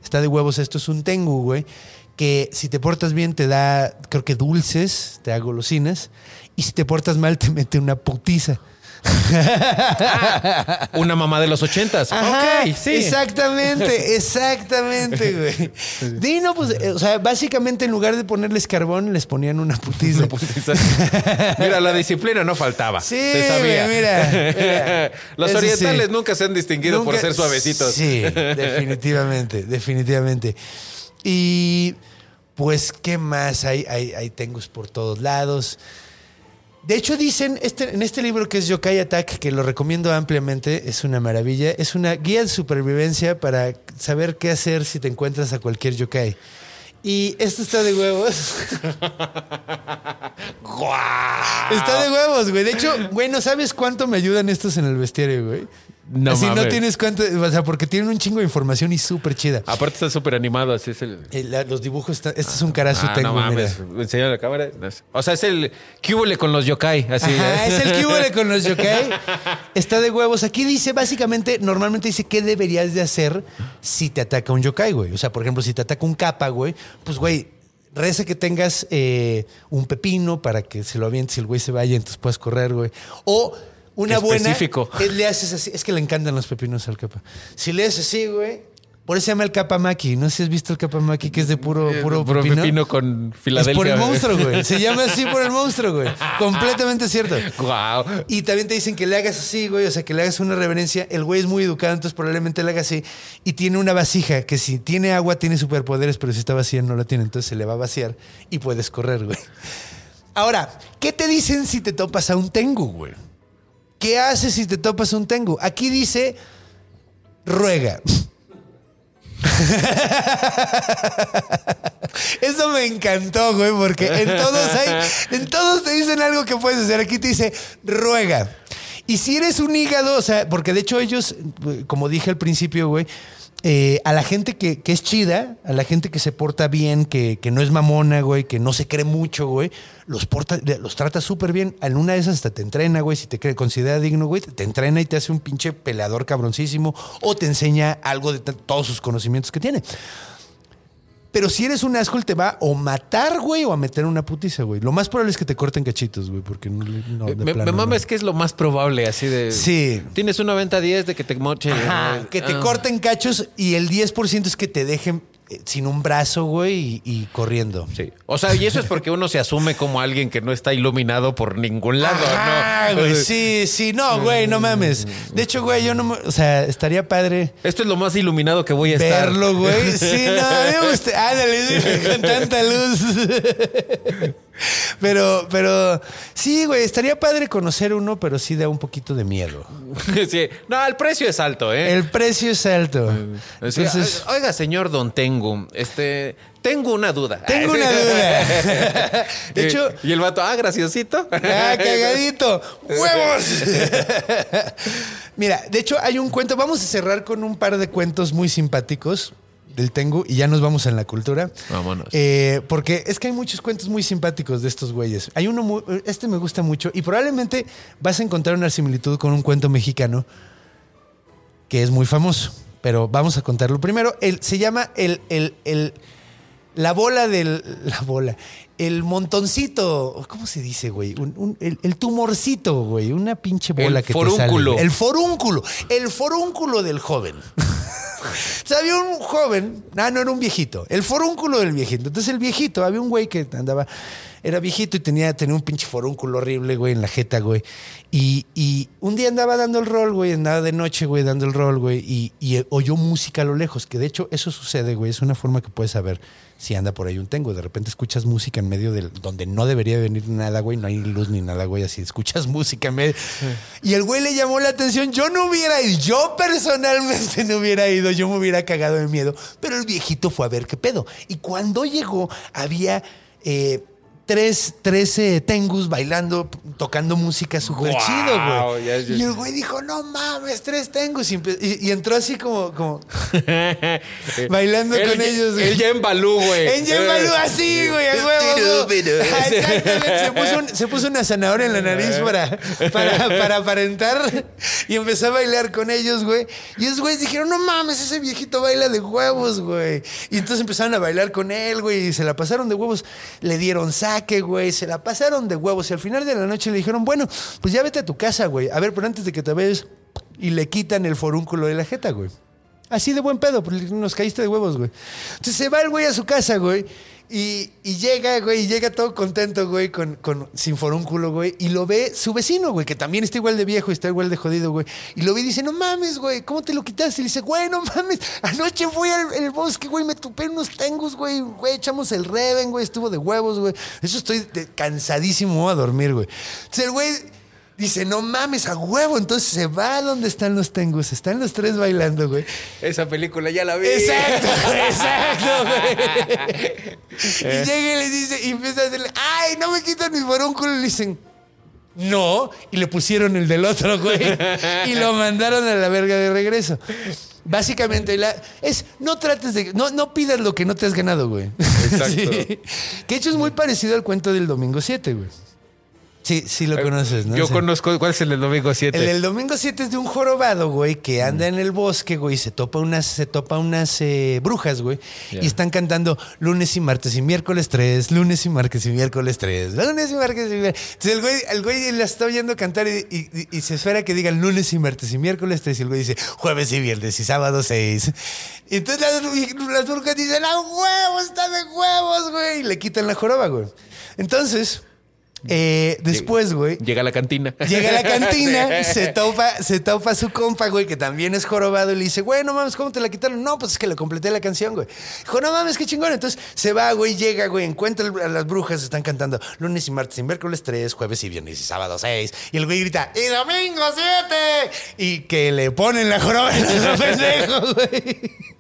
Está de huevos, esto es un Tengu, güey. Que si te portas bien te da, creo que dulces, te da golosinas. Y si te portas mal te mete una putiza. Una mamá de los ochentas. Ajá, ok, sí. Exactamente, exactamente, güey. Dino, pues, eh, o sea, básicamente en lugar de ponerles carbón, les ponían una putiza. Mira, la disciplina no faltaba. Sí, se sabía. güey, mira, mira. Los Eso orientales sí. nunca se han distinguido por ser suavecitos. Sí, definitivamente, definitivamente. Y pues, ¿qué más? Hay, hay, hay tengus por todos lados. De hecho, dicen este, en este libro que es Yokai Attack, que lo recomiendo ampliamente, es una maravilla. Es una guía de supervivencia para saber qué hacer si te encuentras a cualquier yokai. Y esto está de huevos. Está de huevos, güey. De hecho, güey, no sabes cuánto me ayudan estos en el bestiario, güey. No Así no tienes cuánto, o sea, porque tienen un chingo de información y súper chida. Aparte está súper animado, así es el... Eh, la- los dibujos, están, este es un carazo Ah, tengo, no mames. mira. La cámara. O sea, es el cúbole con los yokai, así. Ajá, es el hubo con los yokai. Está de huevos. Aquí dice, básicamente, normalmente dice qué deberías de hacer si te ataca un yokai, güey. O sea, por ejemplo, si te ataca un capa, güey, pues, güey, reza que tengas eh, un pepino para que se lo avientes y el güey se vaya, entonces puedas correr, güey. O una Qué buena. específico. es le haces así. Es que le encantan los pepinos al capa. Si le haces así, güey. Por eso se llama el capamaki. No sé si has visto el capamaki, que es de puro, puro, Puro pepino. pepino con Es Filadelfia. por el monstruo, güey. Se llama así por el monstruo, güey. Completamente cierto. Guau. Y también te dicen que le hagas así, güey, o sea, que le hagas una reverencia. El güey es muy educado, entonces probablemente le haga así. Y tiene una vasija que si tiene agua tiene superpoderes, pero si está vacía no la tiene, entonces se le va a vaciar y puedes correr, güey. Ahora, ¿qué te dicen si te topas a un tengu, güey? ¿Qué haces si te topas un tengu? Aquí dice, ruega. Eso me encantó, güey, porque en todos hay, en todos te dicen algo que puedes hacer. Aquí te dice, ruega. Y si eres un hígado, o sea, porque de hecho ellos, como dije al principio, güey, eh, a la gente que, que es chida, a la gente que se porta bien, que, que no es mamona, güey, que no se cree mucho, güey, los, porta, los trata súper bien. En una de esas hasta te entrena, güey, si te cree, considera digno, güey, te entrena y te hace un pinche peleador cabroncísimo o te enseña algo de todos sus conocimientos que tiene. Pero si eres un asco, te va o matar, güey, o a meter una putiza, güey. Lo más probable es que te corten cachitos, güey, porque no, de me, plano, me mama no. es que es lo más probable, así de. Sí. Tienes un 90-10 de que te moche. Ajá, que te Ah. corten cachos y el 10% es que te dejen eh, sin un brazo, güey, y, y corriendo. Sí. O sea, y eso es porque uno se asume como alguien que no está iluminado por ningún lado, Ah, ¿no? güey, sí, sí, no, güey, no mames. De hecho, güey, yo no, o sea, estaría padre Esto es lo más iluminado que voy a estar. verlo, güey. Sí, no, me gusta. Ándale, con tanta luz. Pero, pero, sí, güey, estaría padre conocer uno, pero sí da un poquito de miedo. Sí. No, el precio es alto, ¿eh? El precio es alto. Sí, Entonces, oiga, señor Don Tengu, este, tengo una duda. tengo una duda. De hecho, y el vato, ah, graciosito. Ah, cagadito. ¡Huevos! Mira, de hecho hay un cuento. Vamos a cerrar con un par de cuentos muy simpáticos del Tengu y ya nos vamos en la cultura. Vámonos. Eh, porque es que hay muchos cuentos muy simpáticos de estos güeyes. Hay uno, muy- este me gusta mucho y probablemente vas a encontrar una similitud con un cuento mexicano que es muy famoso. Pero vamos a contarlo primero. El, se llama el, el, el- la bola del. La bola. El montoncito. ¿Cómo se dice, güey? Un- un- el, el tumorcito, güey. Una pinche bola El que forúnculo. te sale. El forúnculo. El forúnculo del joven. O había un joven, ah, no era un viejito, el forúnculo del viejito. Entonces el viejito, había un güey que andaba, era viejito y tenía, tenía un pinche forúnculo horrible, güey, en la jeta, güey. Y, y un día andaba dando el rol, güey, andaba de noche, güey, dando el rol, güey, y, y oyó música a lo lejos, que de hecho eso sucede, güey, es una forma que puedes saber si anda por ahí un tengo. De repente escuchas música en medio del donde no debería venir nada, güey, no hay luz ni nada, güey, así escuchas música en medio. Y el güey le llamó la atención. Yo no hubiera ido, yo personalmente no hubiera ido, yo me hubiera cagado de miedo. Pero el viejito fue a ver qué pedo. Y cuando llegó, había. eh, Tres, 13 tengus bailando, tocando música súper Guau, chido, güey. Y el güey dijo, no mames, tres tengus. Y, entró así como, como bailando con ellos, güey. Él ya en Balú, güey. En Yembalú, así, güey, a huevo. güey. Exactamente. Se puso, un- se puso una zanahoria en la nariz para, para, para aparentar y empezó a bailar con ellos, güey. Y esos güeyes dijeron, no mames, ese viejito baila de huevos, güey. Y entonces empezaron a bailar con él, güey, y se la pasaron de huevos. Le dieron saque, güey, se la pasaron de huevos. Y al final de la noche le dijeron, bueno, pues ya vete a tu casa, güey. A ver, pero antes de que te vayas, y le quitan el forúnculo de la jeta, güey. Así de buen pedo, nos caíste de huevos, güey. Entonces se va el güey a su casa, güey. Y, llega, güey, y llega todo contento, güey, con, con, sin forúnculo, güey. Y lo ve su vecino, güey, que también está igual de viejo y está igual de jodido, güey. Y lo ve y dice, no mames, güey, ¿cómo te lo quitaste? Y dice, güey, no mames, anoche fui al bosque, güey, me tupé unos tengus, güey, güey, echamos el reven, güey, estuvo de huevos, güey. Eso estoy cansadísimo, a dormir, güey. Entonces el güey dice, no mames, a huevo. Entonces se va a donde están los tengus, están los tres bailando, güey. Esa película ya la vi. Exacto, exacto, güey. Y llega y les dice, y empieza a decirle, ay, no me quitan mi forúnculo. Y le dicen, no. Y le pusieron el del otro, güey. Y lo mandaron a la verga de regreso. Básicamente, la, es, no trates de, no, no pidas lo que no te has ganado, güey. Exacto. Sí. Que hecho es muy parecido al cuento del domingo 7, güey. Sí, sí lo conoces, ¿no? Yo Sí. conozco. ¿Cuál es el del domingo 7? El del domingo 7 es de un jorobado, güey, que anda en el bosque, güey, y se topa unas, se topa unas eh, brujas, güey, y están cantando lunes y martes y miércoles 3, lunes y martes y miércoles 3, lunes y martes y miércoles. Entonces el güey, el güey la está oyendo cantar y, y- y se espera que digan lunes y martes y miércoles 3, y el güey dice jueves y viernes y sábado 6. Y entonces las, las brujas dicen, ¡a huevo, está de huevos, güey! Y le quitan la joroba, güey. Entonces, eh, después, güey, Llega a la cantina. Llega a la cantina, Sí. se topa, se topa a su compa, güey, que también es jorobado, y le dice, güey, no mames, ¿cómo te la quitaron? No, pues es que le completé la canción, güey. Dijo, no mames, qué chingón. Entonces se va, güey, llega, güey, encuentra a las brujas, están cantando lunes y martes y miércoles 3, jueves y viernes y sábado 6. Y el güey grita, ¡y domingo 7! Y que le ponen la joroba en el pendejo, güey.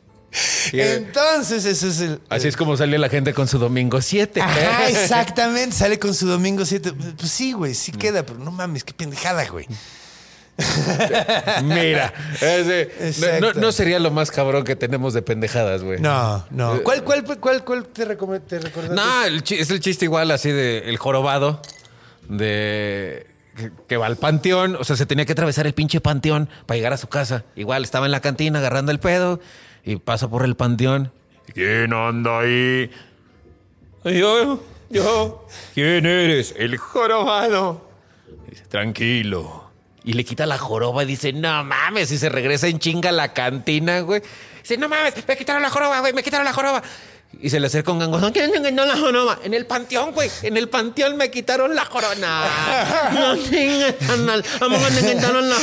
Eh, Entonces, ese es el. Así es como sale la gente con su domingo 7. Ajá, exactamente. Sale con su domingo 7. Pues sí, güey, sí queda, pero no mames, qué pendejada, güey. Mira. ese- no, sería lo más cabrón que tenemos de pendejadas, güey. No, no. ¿Cuál, cuál, cuál, cuál te, te recordaste? No, el es el chiste igual así de el jorobado de que, que va al panteón, o sea, se tenía que atravesar el pinche panteón para llegar a su casa. Igual estaba en la cantina agarrando el pedo y pasa por el panteón. ¿Quién anda ahí? Yo, yo. ¿Quién eres? El jorobado. Dice, tranquilo. Y le quita la joroba y dice, no mames, y se regresa en chinga a la cantina, güey. Dice, no mames, me quitaron la joroba, güey, me quitaron la joroba. Y se le acerca un gangoso. ¿Quién me quitó la? En el panteón, güey. En el panteón me quitaron la joroba. No, no quitaron la.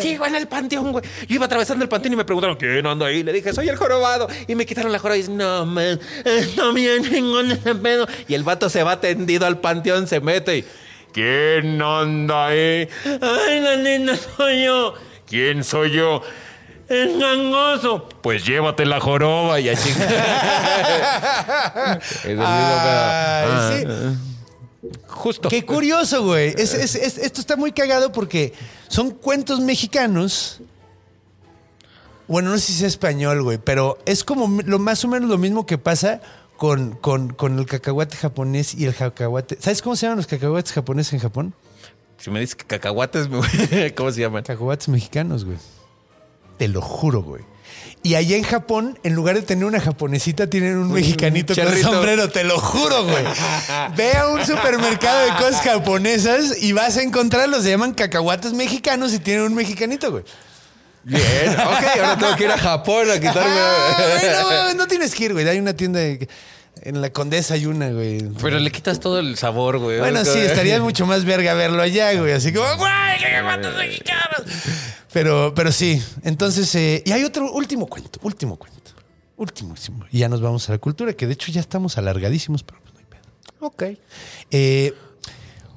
Sí, güey, en el panteón, güey. Yo iba atravesando el panteón y me preguntaron, ¿quién anda ahí? Le dije, soy el jorobado. Y me quitaron la joroba. Y dice, no, man, está bien chingón ese pedo. Y el vato se va tendido al panteón, se mete y... ¿Quién anda ahí? Ay, la nena soy yo. ¿Quién soy yo? El gangoso. Pues llévate la joroba y a chingar. es el mismo pedo. sí. Ah, Justo. Qué curioso, güey. Es- es- es- esto está muy cagado porque son cuentos mexicanos. Bueno, no sé si es español, güey, pero es como lo más o menos lo mismo que pasa con, con, con el cacahuate japonés y el cacahuate. ¿Sabes cómo se llaman los cacahuates japoneses en Japón? Si me dices que cacahuates, ¿cómo se llaman? Cacahuates mexicanos, güey. Te lo juro, güey. Y allá en Japón, en lugar de tener una japonesita, tienen un mexicanito con sombrero, te lo juro, güey. Ve a un supermercado de cosas japonesas y vas a encontrarlos. Se llaman cacahuates mexicanos y tienen un mexicanito, güey. Bien. Ok, ahora tengo que ir a Japón a quitarme. Ah, no, no tienes que ir, güey. Hay una tienda de- en la Condesa hay una, güey. Pero le quitas todo el sabor, güey. Bueno, sí, estaría mucho más verga verlo allá, güey. Así como, güey, cacahuates mexicanos. Pero, pero sí. Entonces, eh, y hay otro último cuento, último cuento. Ultimísimo. Y ya nos vamos a la cultura, que de hecho ya estamos alargadísimos, pero pues no hay pedo. Ok. Eh,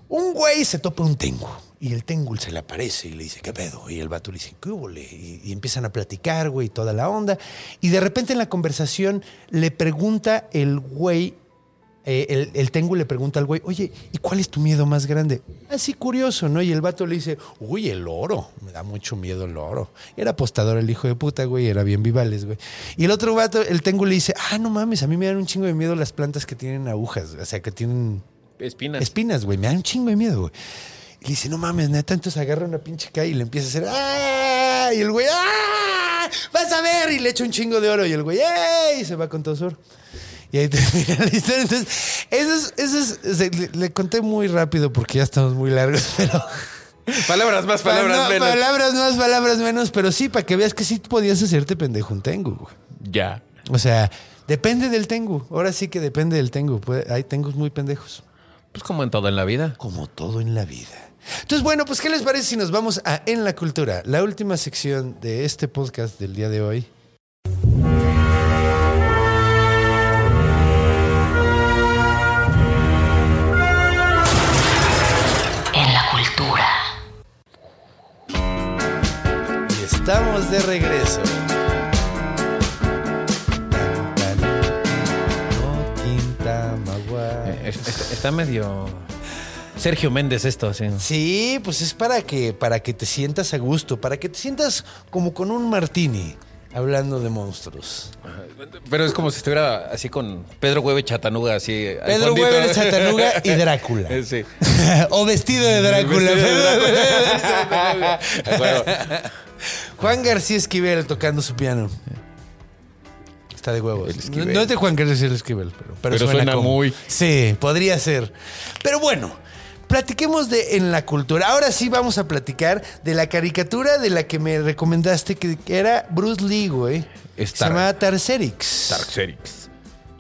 un güey se topa un tengu y el tengu se le aparece y le dice, ¿qué pedo? Y el vato le dice, ¿qué hubo? le?" Y, y empiezan a platicar, güey, toda la onda. Y de repente en la conversación le pregunta el güey, eh, el, el tengu le pregunta al güey, oye, ¿y cuál es tu miedo más grande? Así curioso, ¿no? Y el vato le dice, uy, el oro. Me da mucho miedo el oro. Era apostador el hijo de puta, güey, era bien vivales, güey. Y el otro vato, el tengu le dice, ah, no mames, a mí me dan un chingo de miedo las plantas que tienen agujas, o sea, que tienen Espinas. espinas, güey. Me da un chingo de miedo, güey. Y le dice, no mames, neta. Entonces agarra una pinche calle y le empieza a hacer, ¡ah! Y el güey, ¡ah! ¡Vas a ver! Y le echa un chingo de oro. Y el güey, ¡ey! Y se va con todo su oro. Y ahí termina la historia. Entonces, eso es, eso es, le, le conté muy rápido porque ya estamos muy largos, pero. Palabras más, palabras No, menos. Palabras más, palabras menos, pero sí, para que veas que sí podías hacerte pendejo un tengu, güey. Ya. O sea, depende del tengu. Ahora sí que depende del tengu. Hay tengus muy pendejos. Pues como en todo en la vida. como todo en la vida. Entonces, bueno, pues, ¿qué les parece si nos vamos a En la Cultura? La última sección de este podcast del día de hoy. En la cultura. Y estamos de regreso. Eh, es- es- Está medio. Sergio Méndez esto, sí. Sí, pues es para que, para que te sientas a gusto, para que te sientas como con un martini hablando de monstruos. Pero es como si estuviera así con Pedro Hueve Chatanuga, así. Pedro. Weber, Chatanuga y Drácula. Eh, Sí. o vestido de Drácula. Vestido de Drácula. Bueno, Juan García Esquivel tocando su piano. Está de huevos. No, no es de Juan García Esquivel, pero, pero, Pero suena como- muy. Sí, podría ser. Pero bueno, platiquemos de en la cultura. Ahora sí vamos a platicar de la caricatura de la que me recomendaste que, era Bruce Lee, güey. Es Se llamaba Tarserix. Darkserix.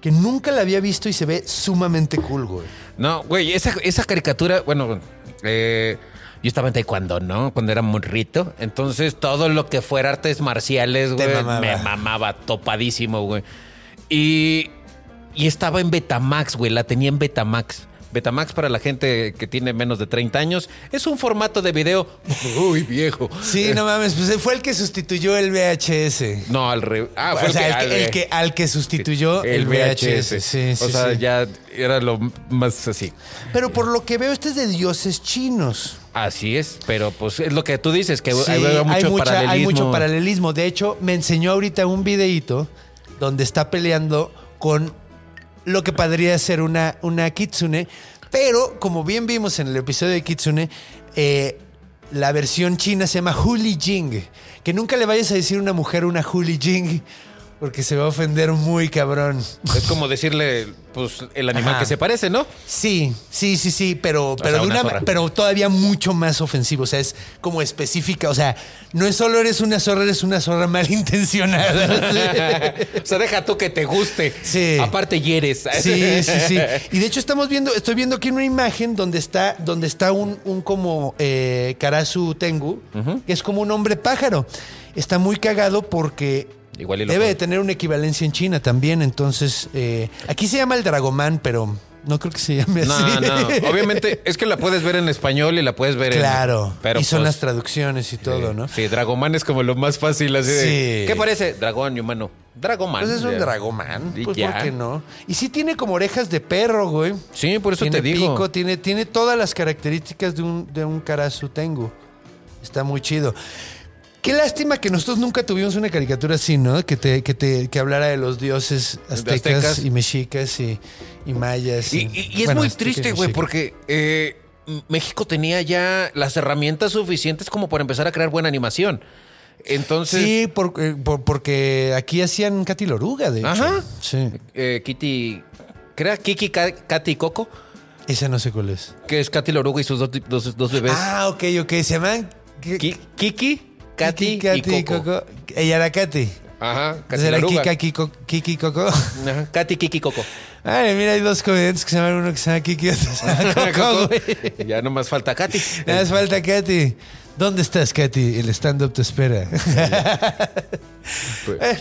Que nunca la había visto y se ve sumamente cool, güey. No, güey, esa, esa caricatura, bueno, eh, yo estaba en taekwondo, ¿no? Cuando era morrito. Entonces, todo lo que fuera artes marciales, güey, mamaba. me mamaba topadísimo, güey. Y, y estaba en Betamax, güey, la tenía en Betamax. Betamax para la gente que tiene menos de 30 años es un formato de video muy viejo. Sí, no mames, pues fue el que sustituyó el VHS. No, al revés. Ah, o fue sea, el, el, que, que, el que- al que sustituyó el, VHS. Sí, sí, o sea, sí. ya era lo más así. Pero por lo que veo, este es de dioses chinos. Así es, pero pues es lo que tú dices, que hay, mucho hay, mucha- paralelismo. hay mucho paralelismo. De hecho, me enseñó ahorita un videíto donde está peleando con lo que podría ser una, una kitsune. Pero, como bien vimos en el episodio de kitsune, eh, la versión china se llama Huli Jing. Que nunca le vayas a decir a una mujer una Huli Jing, porque se va a ofender muy cabrón. Es como decirle, pues, el animal Ajá. que se parece, ¿no? Sí, sí, sí, sí, pero, pero, sea, una pero todavía mucho más ofensivo. O sea, es como específica. O sea, no es solo eres una zorra, eres una zorra malintencionada. o sea, deja tú que te guste. Sí. Aparte hieres. Sí, sí, sí. Y de hecho estamos viendo, estoy viendo aquí una imagen donde está, donde está un, un como eh, Karasu Tengu, que es como un hombre pájaro. Está muy cagado porque Igual y lo debe de tener una equivalencia en China también. Entonces, eh, aquí se llama el Dragomán, pero no creo que se llame así. No, no. Obviamente, es que la puedes ver en español y la puedes ver en. Claro. Pero y son pues, las traducciones y todo, ¿no? Sí, Dragoman es como lo más fácil así de. ¿Qué parece? Dragón y humano. Dragoman. Pues es un dragomán. Y Pues ya. ¿por qué no? Y sí tiene como orejas de perro, güey. Sí, por eso tiene te digo. pico, tiene, tiene todas las características de un, de un Karasu Tengu. Está muy chido. Qué lástima que nosotros nunca tuvimos una caricatura así, ¿no? Que te, que te que hablara de los dioses aztecas, aztecas. y mexicas y, y mayas. Y, y- y es bueno, muy triste, güey, porque eh, México tenía ya las herramientas suficientes como para empezar a crear buena animación. Entonces, Sí, por- eh, por- porque aquí hacían Katy Loruga, de hecho. Ajá. Sí. eh, Kitty, ¿crea Kiki, Ka- Katy y Coco? Esa no sé cuál es. Que es Katy Loruga y sus dos, dos- dos bebés. Ah, ok, ok. Se llaman... Ki- Kiki, Katy, Katy y Coco. Ella era Katy. Ajá, Katy Entonces era. Kika, Kiko, Kiki Coco. Ajá, Katy, Kiki, Coco. Ay, mira, hay dos comediantes que se llaman uno que se llama Kiki y otro se llama Coco, Coco. güey. ya nomás falta Katy. Nada más falta Katy. ¿Dónde estás, Katy? El stand-up te espera. Pues. Eh,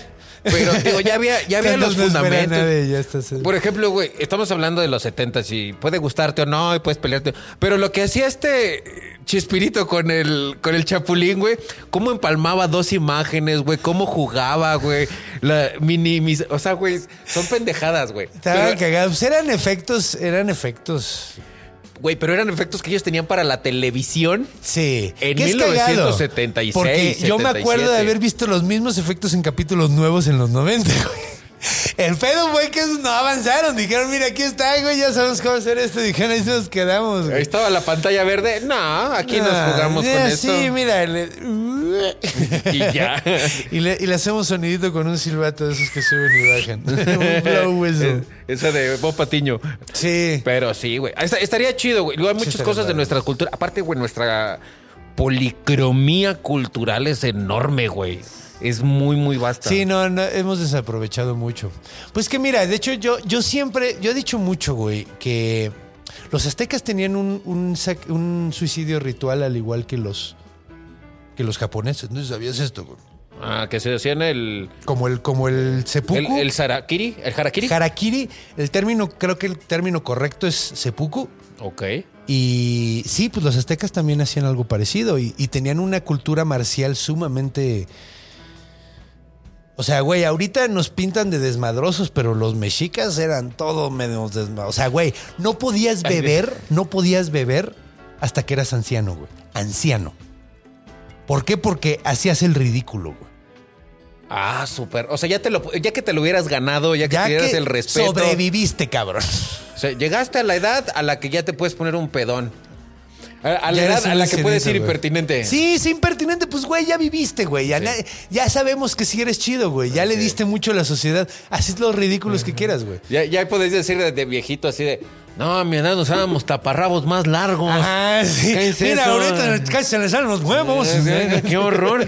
Pero digo, ya había, ya había los fundamentos. nadie, ya estás- Por ejemplo, güey, estamos hablando de los 70 y puede gustarte o no, y puedes pelearte. Pero lo que hacía este Chispirito con el, con el Chapulín, güey, cómo empalmaba dos imágenes, güey, cómo jugaba, güey, la mini, mis- o sea, güey, son pendejadas, güey. Estaban cagados. Eran efectos, eran efectos. Güey, pero eran efectos que ellos tenían para la televisión. Sí. En Que es 1976, cagado, Porque yo me acuerdo de 77. haber visto los mismos efectos en capítulos nuevos en los 90, güey. El pedo fue que no avanzaron. Dijeron, mira, aquí está, güey, ya sabemos cómo hacer esto. Dijeron, ahí nos quedamos, Ahí estaba la pantalla verde. No, aquí nos Ah, jugamos ya, con esto. Sí, mira. le- Y ya. y, le, y le hacemos sonidito con un silbato de esos que suben y bajan. un blow. Esa de Bob Patiño. Sí. Pero sí, güey. Esta- Estaría chido, güey. Luego hay muchas cosas de nuestra cultura. Aparte, güey, nuestra policromía cultural es enorme, güey. Es muy, muy vasta. Sí, no, no, hemos desaprovechado mucho. Pues que mira, de hecho yo, yo siempre, yo he dicho mucho, güey, que los aztecas tenían un, un, sac- un suicidio ritual al igual que los, que los japoneses. ¿No sabías esto, güey? Ah, que se decían el. Como el, como el seppuku. El, el sarakiri, el harakiri. Harakiri, el término, creo que el término correcto es seppuku. ok. Y sí, pues los aztecas también hacían algo parecido y, y tenían una cultura marcial sumamente... O sea, güey, ahorita nos pintan de desmadrosos, pero los mexicas eran todo medio desmadrosos. O sea, güey, no podías beber, no podías beber hasta que eras anciano, güey. Anciano. ¿Por qué? Porque hacías el ridículo, güey. Ah, súper. O sea, ya, te lo, ya que te lo hubieras ganado, ya que Ya tuvieras que el respeto. sobreviviste, cabrón. O sea, llegaste a la edad a la que ya te puedes poner un pedón. A, a la edad a la que puedes ir impertinente. Sí, es impertinente. Pues, güey, ya viviste, güey. Ya, Sí. sabemos que sí eres chido, güey. Ya le diste mucho a la sociedad. Haces los ridículos que quieras, güey. Ya, ya podés decir de, de viejito así de. No, a mi edad usábamos taparrabos más largos. Ajá, sí. ¿Qué es Mira, eso? ahorita casi se le salen los huevos. ¡Qué horror!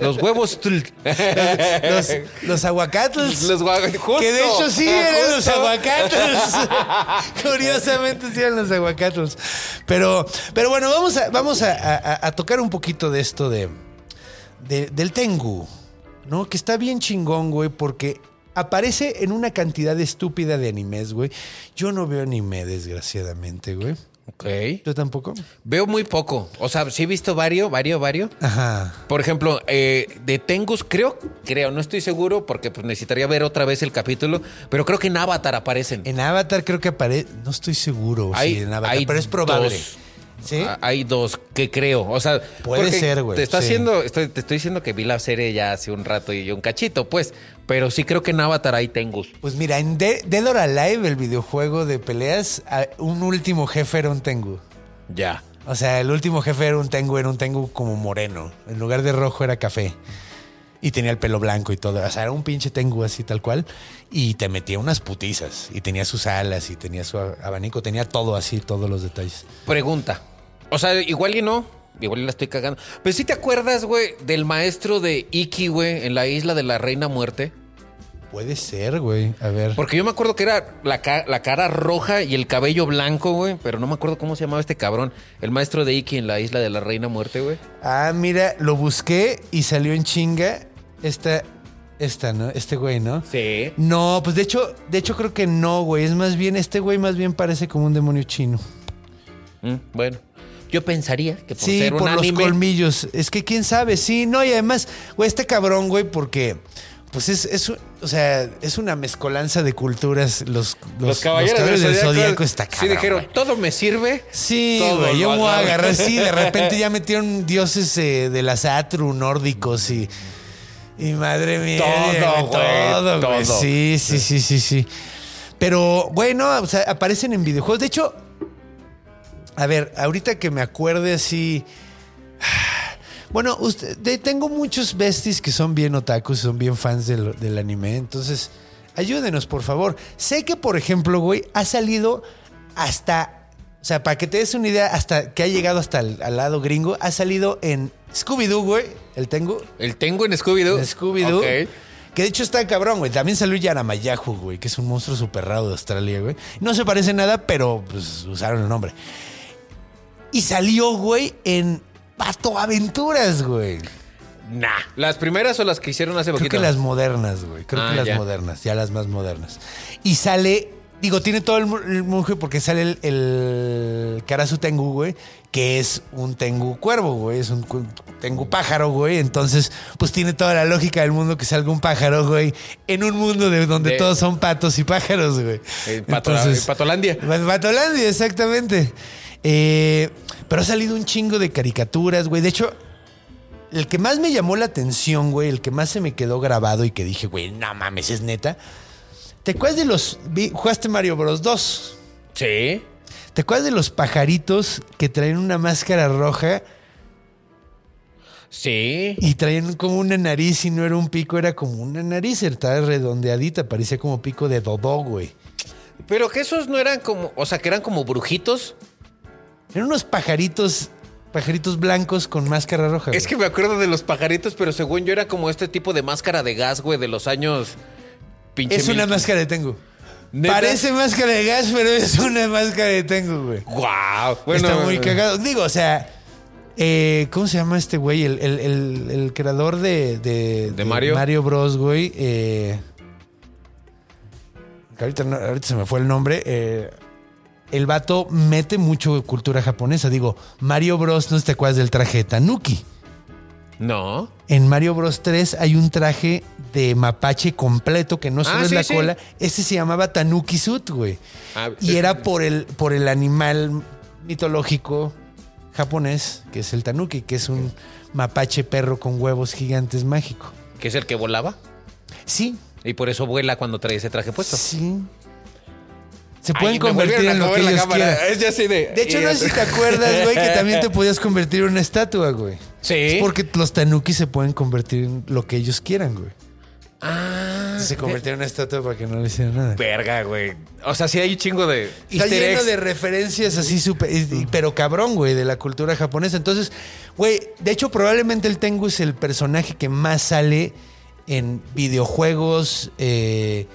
Los huevos. los, los aguacatles. Los justo, que de hecho sí eran los aguacatles. Curiosamente sí eran los aguacatles. Pero, pero bueno, vamos a, vamos a, a- a tocar un poquito de esto de, de- del Tengu. ¿No? Que está bien chingón, güey, porque aparece en una cantidad estúpida de animes, güey. Yo no veo anime, desgraciadamente, güey. Ok. ¿Tú tampoco? Veo muy poco. O sea, sí he visto varios, varios, varios. Ajá. Por ejemplo, eh, de Tengus, creo, creo, no estoy seguro porque pues, necesitaría ver otra vez el capítulo, pero creo que en Avatar aparecen. En Avatar creo que aparece. No estoy seguro Hay- si en Avatar, pero es probable. dos. ¿Sí? Hay dos que creo. O sea, Puede ser, güey, Te está sí. haciendo, estoy, te estoy diciendo que vi la serie ya hace un rato y un cachito, pues. Pero sí creo que en Avatar hay Tengus. Pues mira, en De- Dead or Alive, el videojuego de peleas, un último jefe era un Tengu. Ya. O sea, el último jefe era un Tengu, era un Tengu como moreno. En lugar de rojo era café. Y tenía el pelo blanco y todo. O sea, era un pinche Tengu así tal cual. Y te metía unas putizas. Y tenía sus alas y tenía su abanico. Tenía todo así, todos los detalles. Pregunta. O sea, igual y no. Igual la estoy cagando. Pero sí te acuerdas, güey, del maestro de Iki, güey, en la isla de la Reina Muerte. Puede ser, güey. A ver. Porque yo me acuerdo que era la, ca- la cara roja y el cabello blanco, güey. Pero no me acuerdo cómo se llamaba este cabrón. El maestro de Iki en la isla de la Reina Muerte, güey. Ah, mira, lo busqué y salió en chinga. Esta, esta, ¿no? Este güey, ¿no? Sí. No, pues de hecho, de hecho creo que no, güey. Es más bien, este güey más bien parece como un demonio chino. Mm, bueno. Yo pensaría que por sí, ser un por los anime. colmillos. Es que quién sabe, sí, no, y además, güey, este cabrón, güey, porque. Pues es, es, o sea, es una mezcolanza de culturas. Los, los, Los caballeros, caballeros del Zodíaco está cabrón. Sí, dijeron, güey. todo me sirve. Sí, todo güey, yo me voy a agarro". agarrar. Sí, de repente ya metieron dioses eh, de las Atru nórdicos y. Y madre mía. Todo, güey, todo, güey. todo. Sí, sí, sí, sí, sí. Pero bueno, o sea, aparecen en videojuegos. De hecho, a ver, ahorita que me acuerde así. Bueno, usted- de- tengo muchos besties que son bien otakus, son bien fans del, del anime. Entonces, ayúdenos, por favor. Sé que, por ejemplo, güey, ha salido hasta. O sea, para que te des una idea, hasta que ha llegado hasta el al lado gringo, ha salido en Scooby-Doo, güey. El tengo. El tengo en Scooby-Doo. Scooby-Doo. Que de hecho está cabrón, güey. También salió Yaramayahu, güey, que es un monstruo súper raro de Australia, güey. No se parece nada, pero pues usaron el nombre. Y salió, güey, en Pato Aventuras, güey. Nah. ¿Las primeras o las que hicieron hace Creo poquito? que las modernas, güey. Creo Ah, que las ya. modernas, ya las más modernas. Y sale, digo, tiene todo el, mu- el monje porque sale el, el Karasu Tengu, güey, que es un Tengu cuervo, güey. Es un Tengu pájaro, güey. Entonces, pues tiene toda la lógica del mundo que salga un pájaro, güey, en un mundo de donde De- todos son patos y pájaros, güey. Eh, Pato- eh, Patolandia. Pat- Patolandia, exactamente. Eh, pero ha salido un chingo de caricaturas, güey. De hecho, el que más me llamó la atención, güey, el que más se me quedó grabado y que dije, güey, no mames, es neta. ¿Te acuerdas de los. jugaste Mario Bros 2? Sí. ¿Te acuerdas de los pajaritos que traen una máscara roja Sí. y traían como una nariz y no era un pico, era como una nariz, estaba redondeadita, parecía como pico de dodó, güey. Pero que esos no eran como, o sea, que eran como brujitos. Eran unos pajaritos, pajaritos blancos con máscara roja. Es que me acuerdo de los pajaritos, pero según yo era como este tipo de máscara de gas, güey, de los años pinche Es una mil- máscara de. ¿Neta? Parece máscara de gas, pero es una máscara de Tengu, güey. Guau. Bueno, Está muy cagado. Digo, o sea, eh, ¿cómo se llama este güey? El, el- el- el creador de, de, ¿De Mario? Mario Bros, güey. eh, ahorita, no- ahorita se me fue el nombre. eh, el vato mete mucho cultura japonesa. Digo, Mario Bros, no te acuerdas del traje de Tanuki. No. En Mario Bros 3 hay un traje de mapache completo que no solo Ah, es sí, la sí. cola. Ese se llamaba Tanuki Suit, güey. Ah, y es- era por el, por el animal mitológico japonés, que es el Tanuki, que es un mapache perro con huevos gigantes mágico. Que es el que volaba. Sí, Y por eso vuela cuando trae ese traje puesto. sí. Se pueden convertir en lo que ellos cámara. quieran. Es ya así de. De hecho, no sé si te acuerdas, güey, que también te podías convertir en una estatua, güey. Sí. Es porque los tanuki se pueden convertir en lo que ellos quieran, güey. Ah. Se convirtieron en una estatua para que no le hicieran nada. Verga, güey. O sea, sí hay un chingo de. Está lleno eggs. de referencias así súper, pero cabrón, güey, de la cultura japonesa. Entonces, güey, de hecho, probablemente el Tengu es el personaje que más sale en videojuegos eh,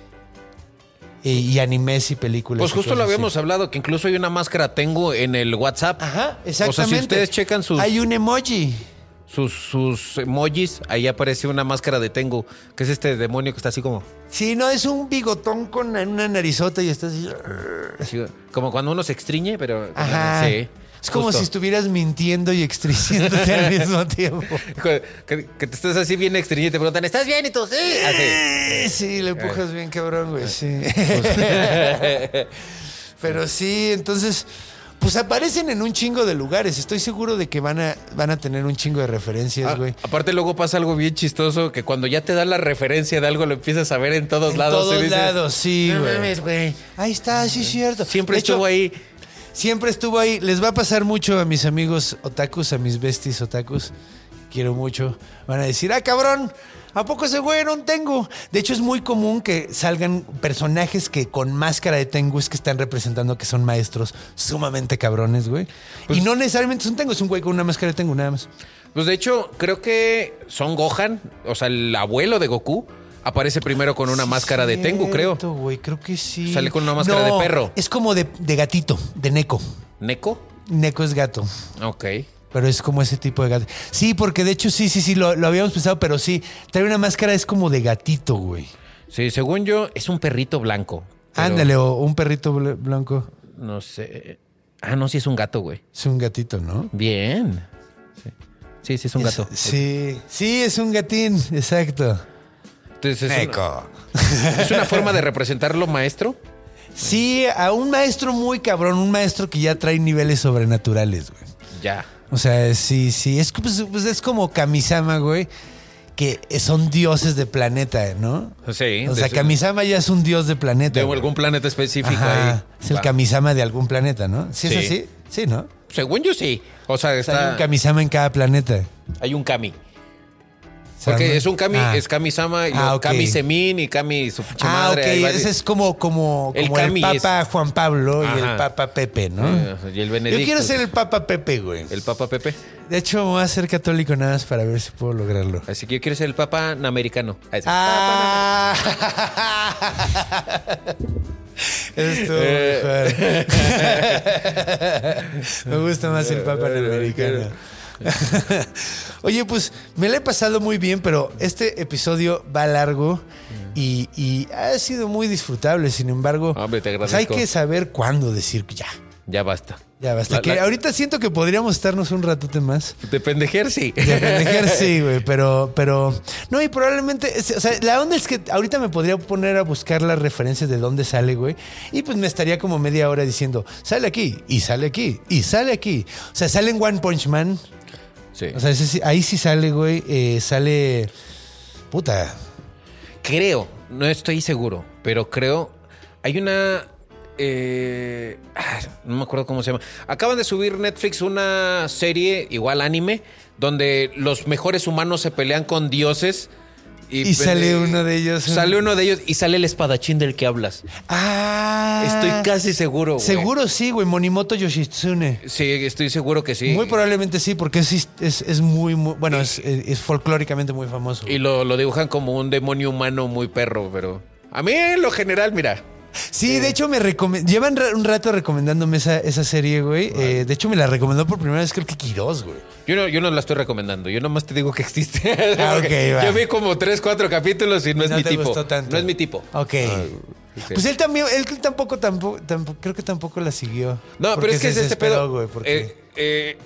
y, animes y películas. Pues justo lo así. habíamos hablado, que incluso hay una máscara tengo en el WhatsApp. Ajá, O sea, exactamente. si ustedes checan sus, Hay un emoji. sus, sus emojis, ahí aparece una máscara de Tengu, que es este demonio que está así como. Sí, no, es un bigotón con una narizota y está así. así, como cuando uno se extriñe, pero. Ajá. Sí. Es como justo. si estuvieras mintiendo y extriciéndote al mismo tiempo. Que, que te estés así bien extriñe y te preguntan, ¿estás bien? Y tú, sí. Así. Eh, Sí, le empujas bien cabrón, güey, sí. Pero sí, entonces, pues aparecen en un chingo de lugares. Estoy seguro de que van a, van a tener un chingo de referencias, Ah, güey. aparte luego pasa algo bien chistoso que cuando ya te dan la referencia de algo lo empiezas a ver en todos En lados. todos y dices, lados, sí, "No güey. mames, güey. Ahí está, sí, es cierto. Siempre De hecho, estuvo ahí. Siempre estuvo ahí. Les va a pasar mucho a mis amigos otakus, a mis besties otakus. Quiero mucho. Van a decir, ah, cabrón, ¿a poco ese güey era un tengu? De hecho, es muy común que salgan personajes que con máscara de tengu es que están representando que son maestros sumamente cabrones, güey. Pues y no necesariamente es un tengu, es un güey con una máscara de tengu, nada más. Pues de hecho, creo que Son Gohan, o sea, el abuelo de Goku, aparece primero con una Sí, máscara de Tengu, creo. güey, creo que sí. Sale con una máscara de perro. Es como de, de gatito, de Neko. ¿Neko? Neko es gato. Ok. Pero es como ese tipo de gato. Sí, porque de hecho sí, sí, sí, lo, lo habíamos pensado, pero sí, trae una máscara, es como de gatito, güey. Sí, según yo, es un perrito blanco. pero Ándale, o un perrito bl- blanco. No sé. Ah, no, sí es un gato, güey. Es un gatito, ¿no? Bien. Sí, sí, sí es un Es- gato. sí, sí, es un gatín, exacto. Entonces, es, una, es una forma de representarlo maestro. Sí, a un maestro muy cabrón, un maestro que ya trae niveles sobrenaturales, güey. Ya. O sea, sí, sí, es, pues, pues es como Kamisama, güey, que son dioses de planeta, ¿no? Sí. O sea, Kamisama ya es un dios de planeta. de güey. algún planeta específico Ajá, ahí. Es el Va. Kamisama de algún planeta, ¿no? ¿Sí, Sí. es así? Sí, ¿no? Según yo sí. O sea, O sea, está, hay un Kamisama en cada planeta. hay un Kami. Porque es un Kami, Ah. es Kami-sama, y Ah. Kami Semin y Kami su pinche Ah, madre. ok. Ese es como, como, El como el, Papa Juan Pablo y el Papa Pepe, ¿no? Eh, y el Yo quiero ser el Papa Pepe, güey. El Papa Pepe. De hecho, me voy a ser católico nada más para ver si puedo lograrlo. Así que yo quiero ser el Papa americano. Ah. Estuvo Eh. Me gusta más el Papa americano. Oye, pues me la he pasado muy bien, pero este episodio va largo y, y ha sido muy disfrutable. Sin embargo, Hombre, te pues hay que saber cuándo decir ya. Ya basta. Ya basta. La- que la- ahorita siento que podríamos estarnos un ratote más. De pendejer, sí. De pendejer, sí, güey, pero, pero, no, y probablemente, o sea, la onda es que ahorita me podría poner a buscar las referencias de dónde sale, güey, y pues me estaría como media hora diciendo, sale aquí, y sale aquí, y sale aquí. O sea, sale en One Punch Man, Sí. o sea, ese ahí sí sale, güey, eh, sale, puta, creo, no estoy seguro, pero creo. Hay una. eh, ah, no me acuerdo cómo se llama. Acaban de subir Netflix una serie, igual anime, donde los mejores humanos se pelean con dioses. Y sale uno de ellos. Sale uno de ellos y sale el espadachín del que hablas. ah, Estoy casi seguro. güey. Seguro sí, güey, Monimoto Yoshitsune. Sí, estoy seguro que sí. Muy probablemente sí, porque es, es, es muy, muy, bueno, es, es folclóricamente muy famoso. Y lo, lo dibujan como un demonio humano muy perro, pero. A mí, en lo general, mira. Sí, de hecho me recome- llevan un rato recomendándome esa, esa serie, güey. Eh, de hecho me la recomendó por primera vez creo que Quiroz, güey. Yo no, yo no la estoy recomendando, yo nomás te digo que existe. Ah, Porque ok, va. yo vi como tres, cuatro capítulos y no es No mi te tipo. gustó tanto. No es mi tipo. Ok. ok. Pues él también, él tampoco, tampoco, tampoco, creo que tampoco la siguió. No, pero es que es este pedo. güey, porque... eh, eh,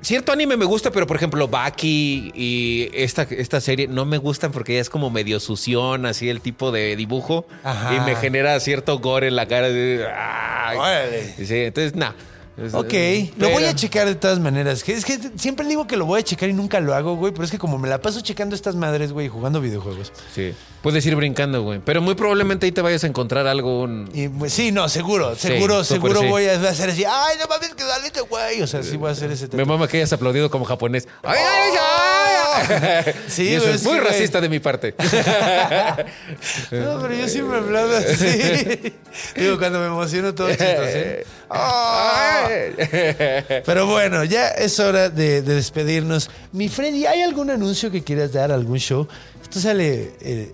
cierto anime me gusta, pero por ejemplo, Baki y esta, esta serie no me gustan porque ya es como medio sución, así el tipo de dibujo. Ajá. Y me genera cierto gore en la cara. Órale. Sí, entonces, nah. Es- Ok, eh, lo voy a checar de todas maneras. Es que siempre digo que lo voy a checar y nunca lo hago, güey. Pero es que como me la paso checando estas madres, güey, jugando videojuegos. Sí. Puedes ir brincando, güey. Pero muy probablemente ahí te vayas a encontrar algo. un- Y pues, sí, no, seguro, Sí, seguro, seguro sí. voy a hacer así. Ay, no mames, que saliste, güey. O sea, sí voy a hacer ese Me mama que hayas aplaudido como japonés. ¡Ay, ay, ay, ay! Sí, Y eso es muy racista de mi parte. No, pero yo siempre aplaudo así. Digo, cuando me emociono todo chistoso. ¿eh? Ah. Pero bueno, ya es hora de, de despedirnos. Mi Freddy, ¿hay algún anuncio que quieras dar, algún show? Esto sale eh,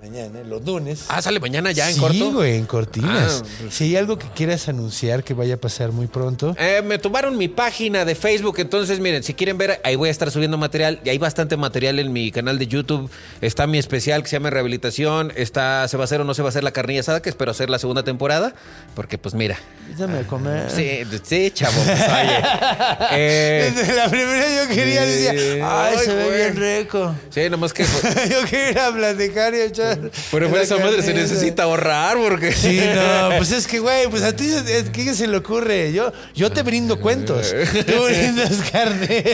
mañana, los lunes. ah, sale mañana ya en sí, corto. güey, en cortinas. Ah, pues. Si hay algo que quieras anunciar que vaya a pasar muy pronto. Eh, me tumbaron mi página de Facebook, entonces miren, si quieren ver, ahí voy a estar subiendo material. Y hay bastante material en mi canal de YouTube. Está mi especial que se llama Rehabilitación. Está, se va a hacer o no se va a hacer la carnilla asada, que espero hacer la segunda temporada. Porque pues mira. Dame a comer. Sí, sí, chavo. pues, oye. Eh, Desde la primera yo quería sí. decir, ay, Ay, se ve güey. bien rico. sí, nomás que. pues, yo quería platicar y echar. Pero por esa madre se necesita ahorrar porque. Sí, no, pues es que, güey, pues a ti ¿qué se le ocurre. Yo, yo te brindo cuentos. Tú brindas carne.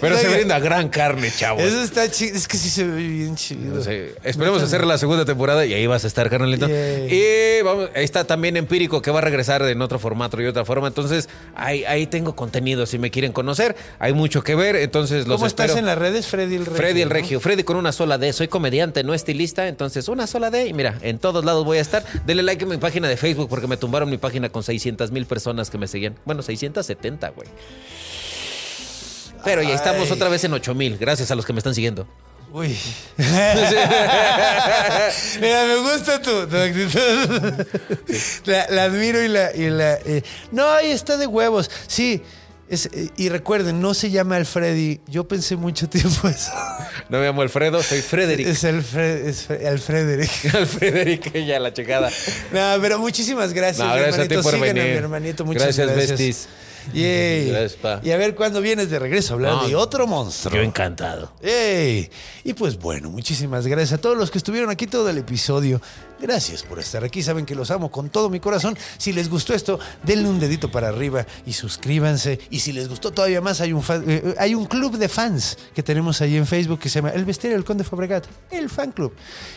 Pero se brinda gran carne, chavo. Eso está chido. Es que sí se ve bien chido. Esperemos hacer la segunda temporada y ahí vas a estar, carnalito. Yay. Y vamos, ahí está también Empírico que va a regresar en otro formato y otra forma. Entonces, ahí, ahí tengo contenido si me quieren conocer. Hay mucho que ver, entonces los ¿Cómo estás en las redes, Freddy el Regio? Freddy el ¿no? Regio, Freddy con una sola D. Soy comediante, no estilista, entonces una sola D. Y mira, en todos lados voy a estar. Denle like a mi página de Facebook porque me tumbaron mi página con 600 mil personas que me seguían. Bueno, 670, güey. Pero ya estamos Ay. otra vez en 8 mil, gracias a los que me están siguiendo. Uy. Mira, me gusta tu, tu actitud. La, la admiro y la. Y la eh, No, ahí está de huevos. Sí. Es, eh, y recuerden, no se llama Alfredi. Yo pensé mucho tiempo eso. No me llamo Alfredo, soy Frederick. Es Alfred, es Fre- Alfrederick. Al Frederick, ya la checada. No, pero muchísimas gracias, No, gracias a ti hermanito. por Sigan a venir. mi hermanito. Muchas Gracias, gracias. besties. Yay. Gracias, pa. Y a ver cuándo vienes de regreso a hablar No, de otro monstruo. Yo encantado. ¡Ey! Y pues bueno, muchísimas gracias a todos los que estuvieron aquí todo el episodio. Gracias por estar aquí. Saben que los amo con todo mi corazón. Si les gustó esto, denle un dedito para arriba y suscríbanse. Y si les gustó todavía más, hay un, fa- eh, hay un club de fans que tenemos ahí en Facebook que se llama El Bestiario del Conde Fabregat, el fan club.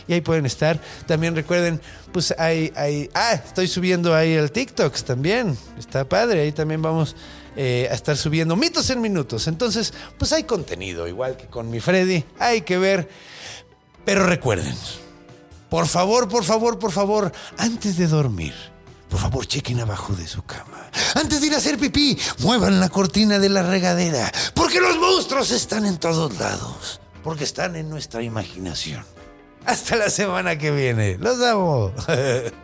Y ahí pueden estar. También recuerden, pues hay, hay ah, estoy subiendo ahí el TikToks también. Está padre. Ahí también vamos eh, a estar subiendo mitos en minutos. Entonces, pues hay contenido, igual que con mi Freddy. Hay que ver. Pero recuerden, por favor, por favor, por favor, antes de dormir, por favor, chequen abajo de su cama. Antes de ir a hacer pipí, muevan la cortina de la regadera. Porque los monstruos están en todos lados. Porque están en nuestra imaginación. Hasta la semana que viene. Los amo.